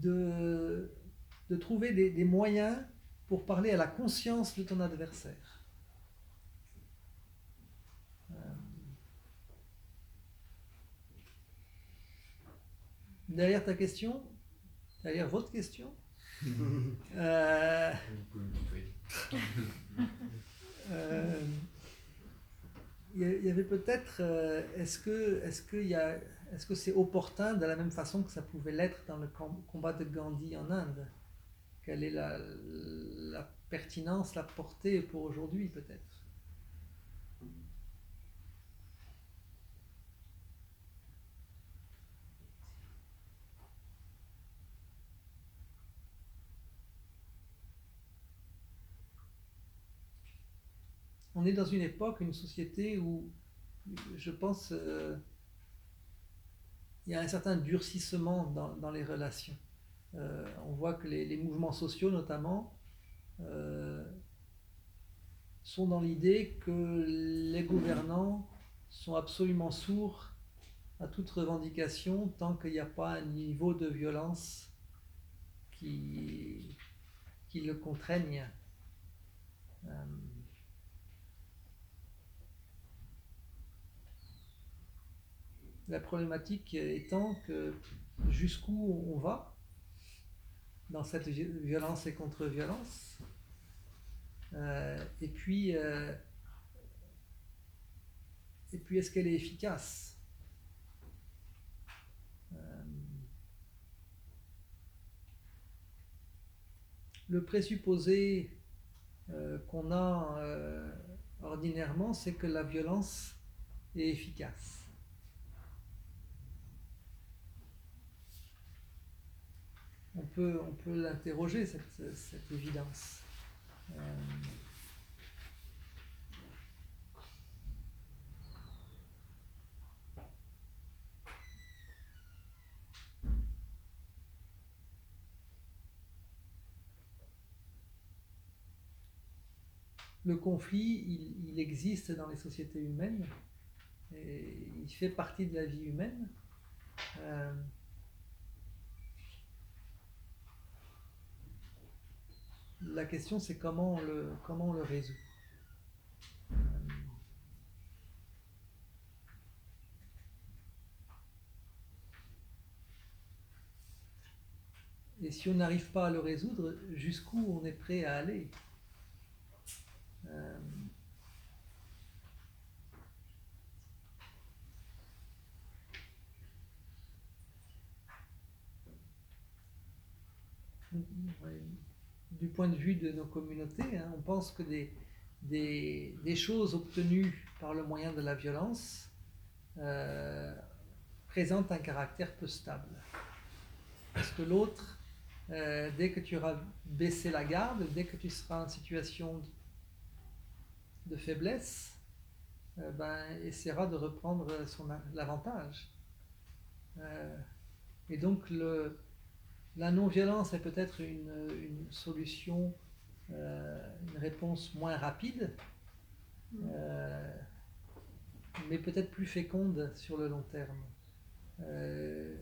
de, de trouver des, des moyens pour parler à la conscience de ton adversaire. Euh, derrière ta question, derrière votre question, euh, euh, il y avait peut-être, est-ce que, est-ce y a, est-ce que c'est opportun de la même façon que ça pouvait l'être dans le com- combat de Gandhi en Inde? Quelle est la, pertinence, la portée pour aujourd'hui peut-être? On est dans une époque, une société où je pense euh, il y a un certain durcissement dans les relations. Euh, on voit que les, mouvements sociaux, notamment, euh, sont dans l'idée que les gouvernants sont absolument sourds à toute revendication tant qu'il n'y a pas un niveau de violence qui, qui le contraigne. Euh, La problématique étant que jusqu'où on va dans cette vi- violence et contre-violence. Euh, et puis, euh, et puis est-ce qu'elle est efficace? Euh, Le présupposé qu'on a ordinairement, c'est que la violence est efficace. On peut, on l'interroger, cette, évidence. Euh, le conflit, il, il existe dans les sociétés humaines et il fait partie de la vie humaine. Euh, La question, c'est comment on le, comment le résout. Euh, Et si on n'arrive pas à le résoudre, jusqu'où on est prêt à aller? Euh, du point de vue de nos communautés, hein, on pense que des, choses obtenues par le moyen de la violence euh, présentent un caractère peu stable. Parce que l'autre euh, dès que tu auras baissé la garde, dès que tu seras en situation de faiblesse, euh, ben, essaiera de reprendre son l'avantage. Et donc le, la non-violence est peut-être une, solution, euh, une réponse moins rapide, euh, mais peut-être plus féconde sur le long terme. Euh,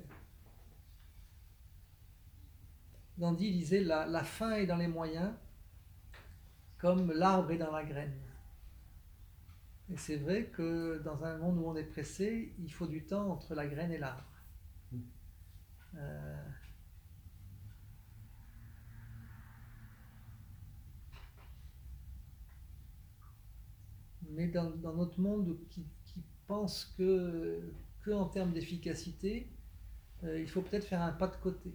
Gandhi disait la, la fin est dans les moyens, comme l'arbre est dans la graine. Et c'est vrai que dans un monde où on est pressé, il faut du temps entre la graine et l'arbre. Euh, mais dans, notre monde qui, pense que, que en termes d'efficacité, euh, il faut peut-être faire un pas de côté.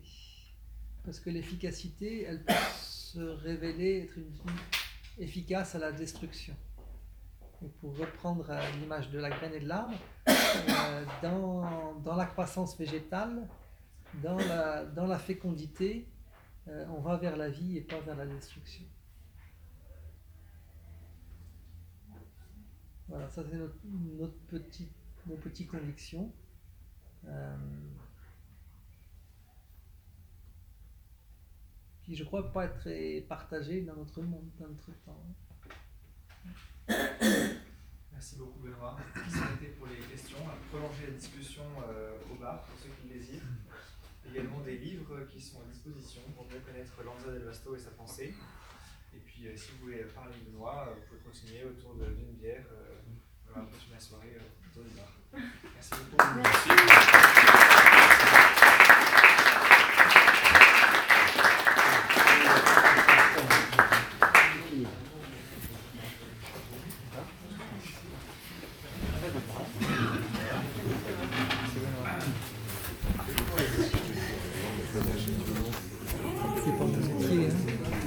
Parce que l'efficacité, elle peut se révéler être une, efficace à la destruction. Et pour reprendre euh, l'image de la graine et de l'arbre, euh, dans, dans la croissance végétale, dans la, dans la fécondité, on va vers la vie et pas vers la destruction. Voilà, ça c'est notre, notre petit, nos. Euh, qui je crois pas être très partagées dans notre monde, dans notre temps. Merci beaucoup Benoît. Été pour les questions? Prolonger la discussion euh, au bar pour ceux qui le désirent. Également des livres qui sont à disposition pour mieux connaître Lanza del Vasto et sa pensée. Euh, si vous voulez parler de Benoît, euh, vous pouvez continuer autour d'une bière. On va continuer la soirée autour du bar. Merci beaucoup. Merci.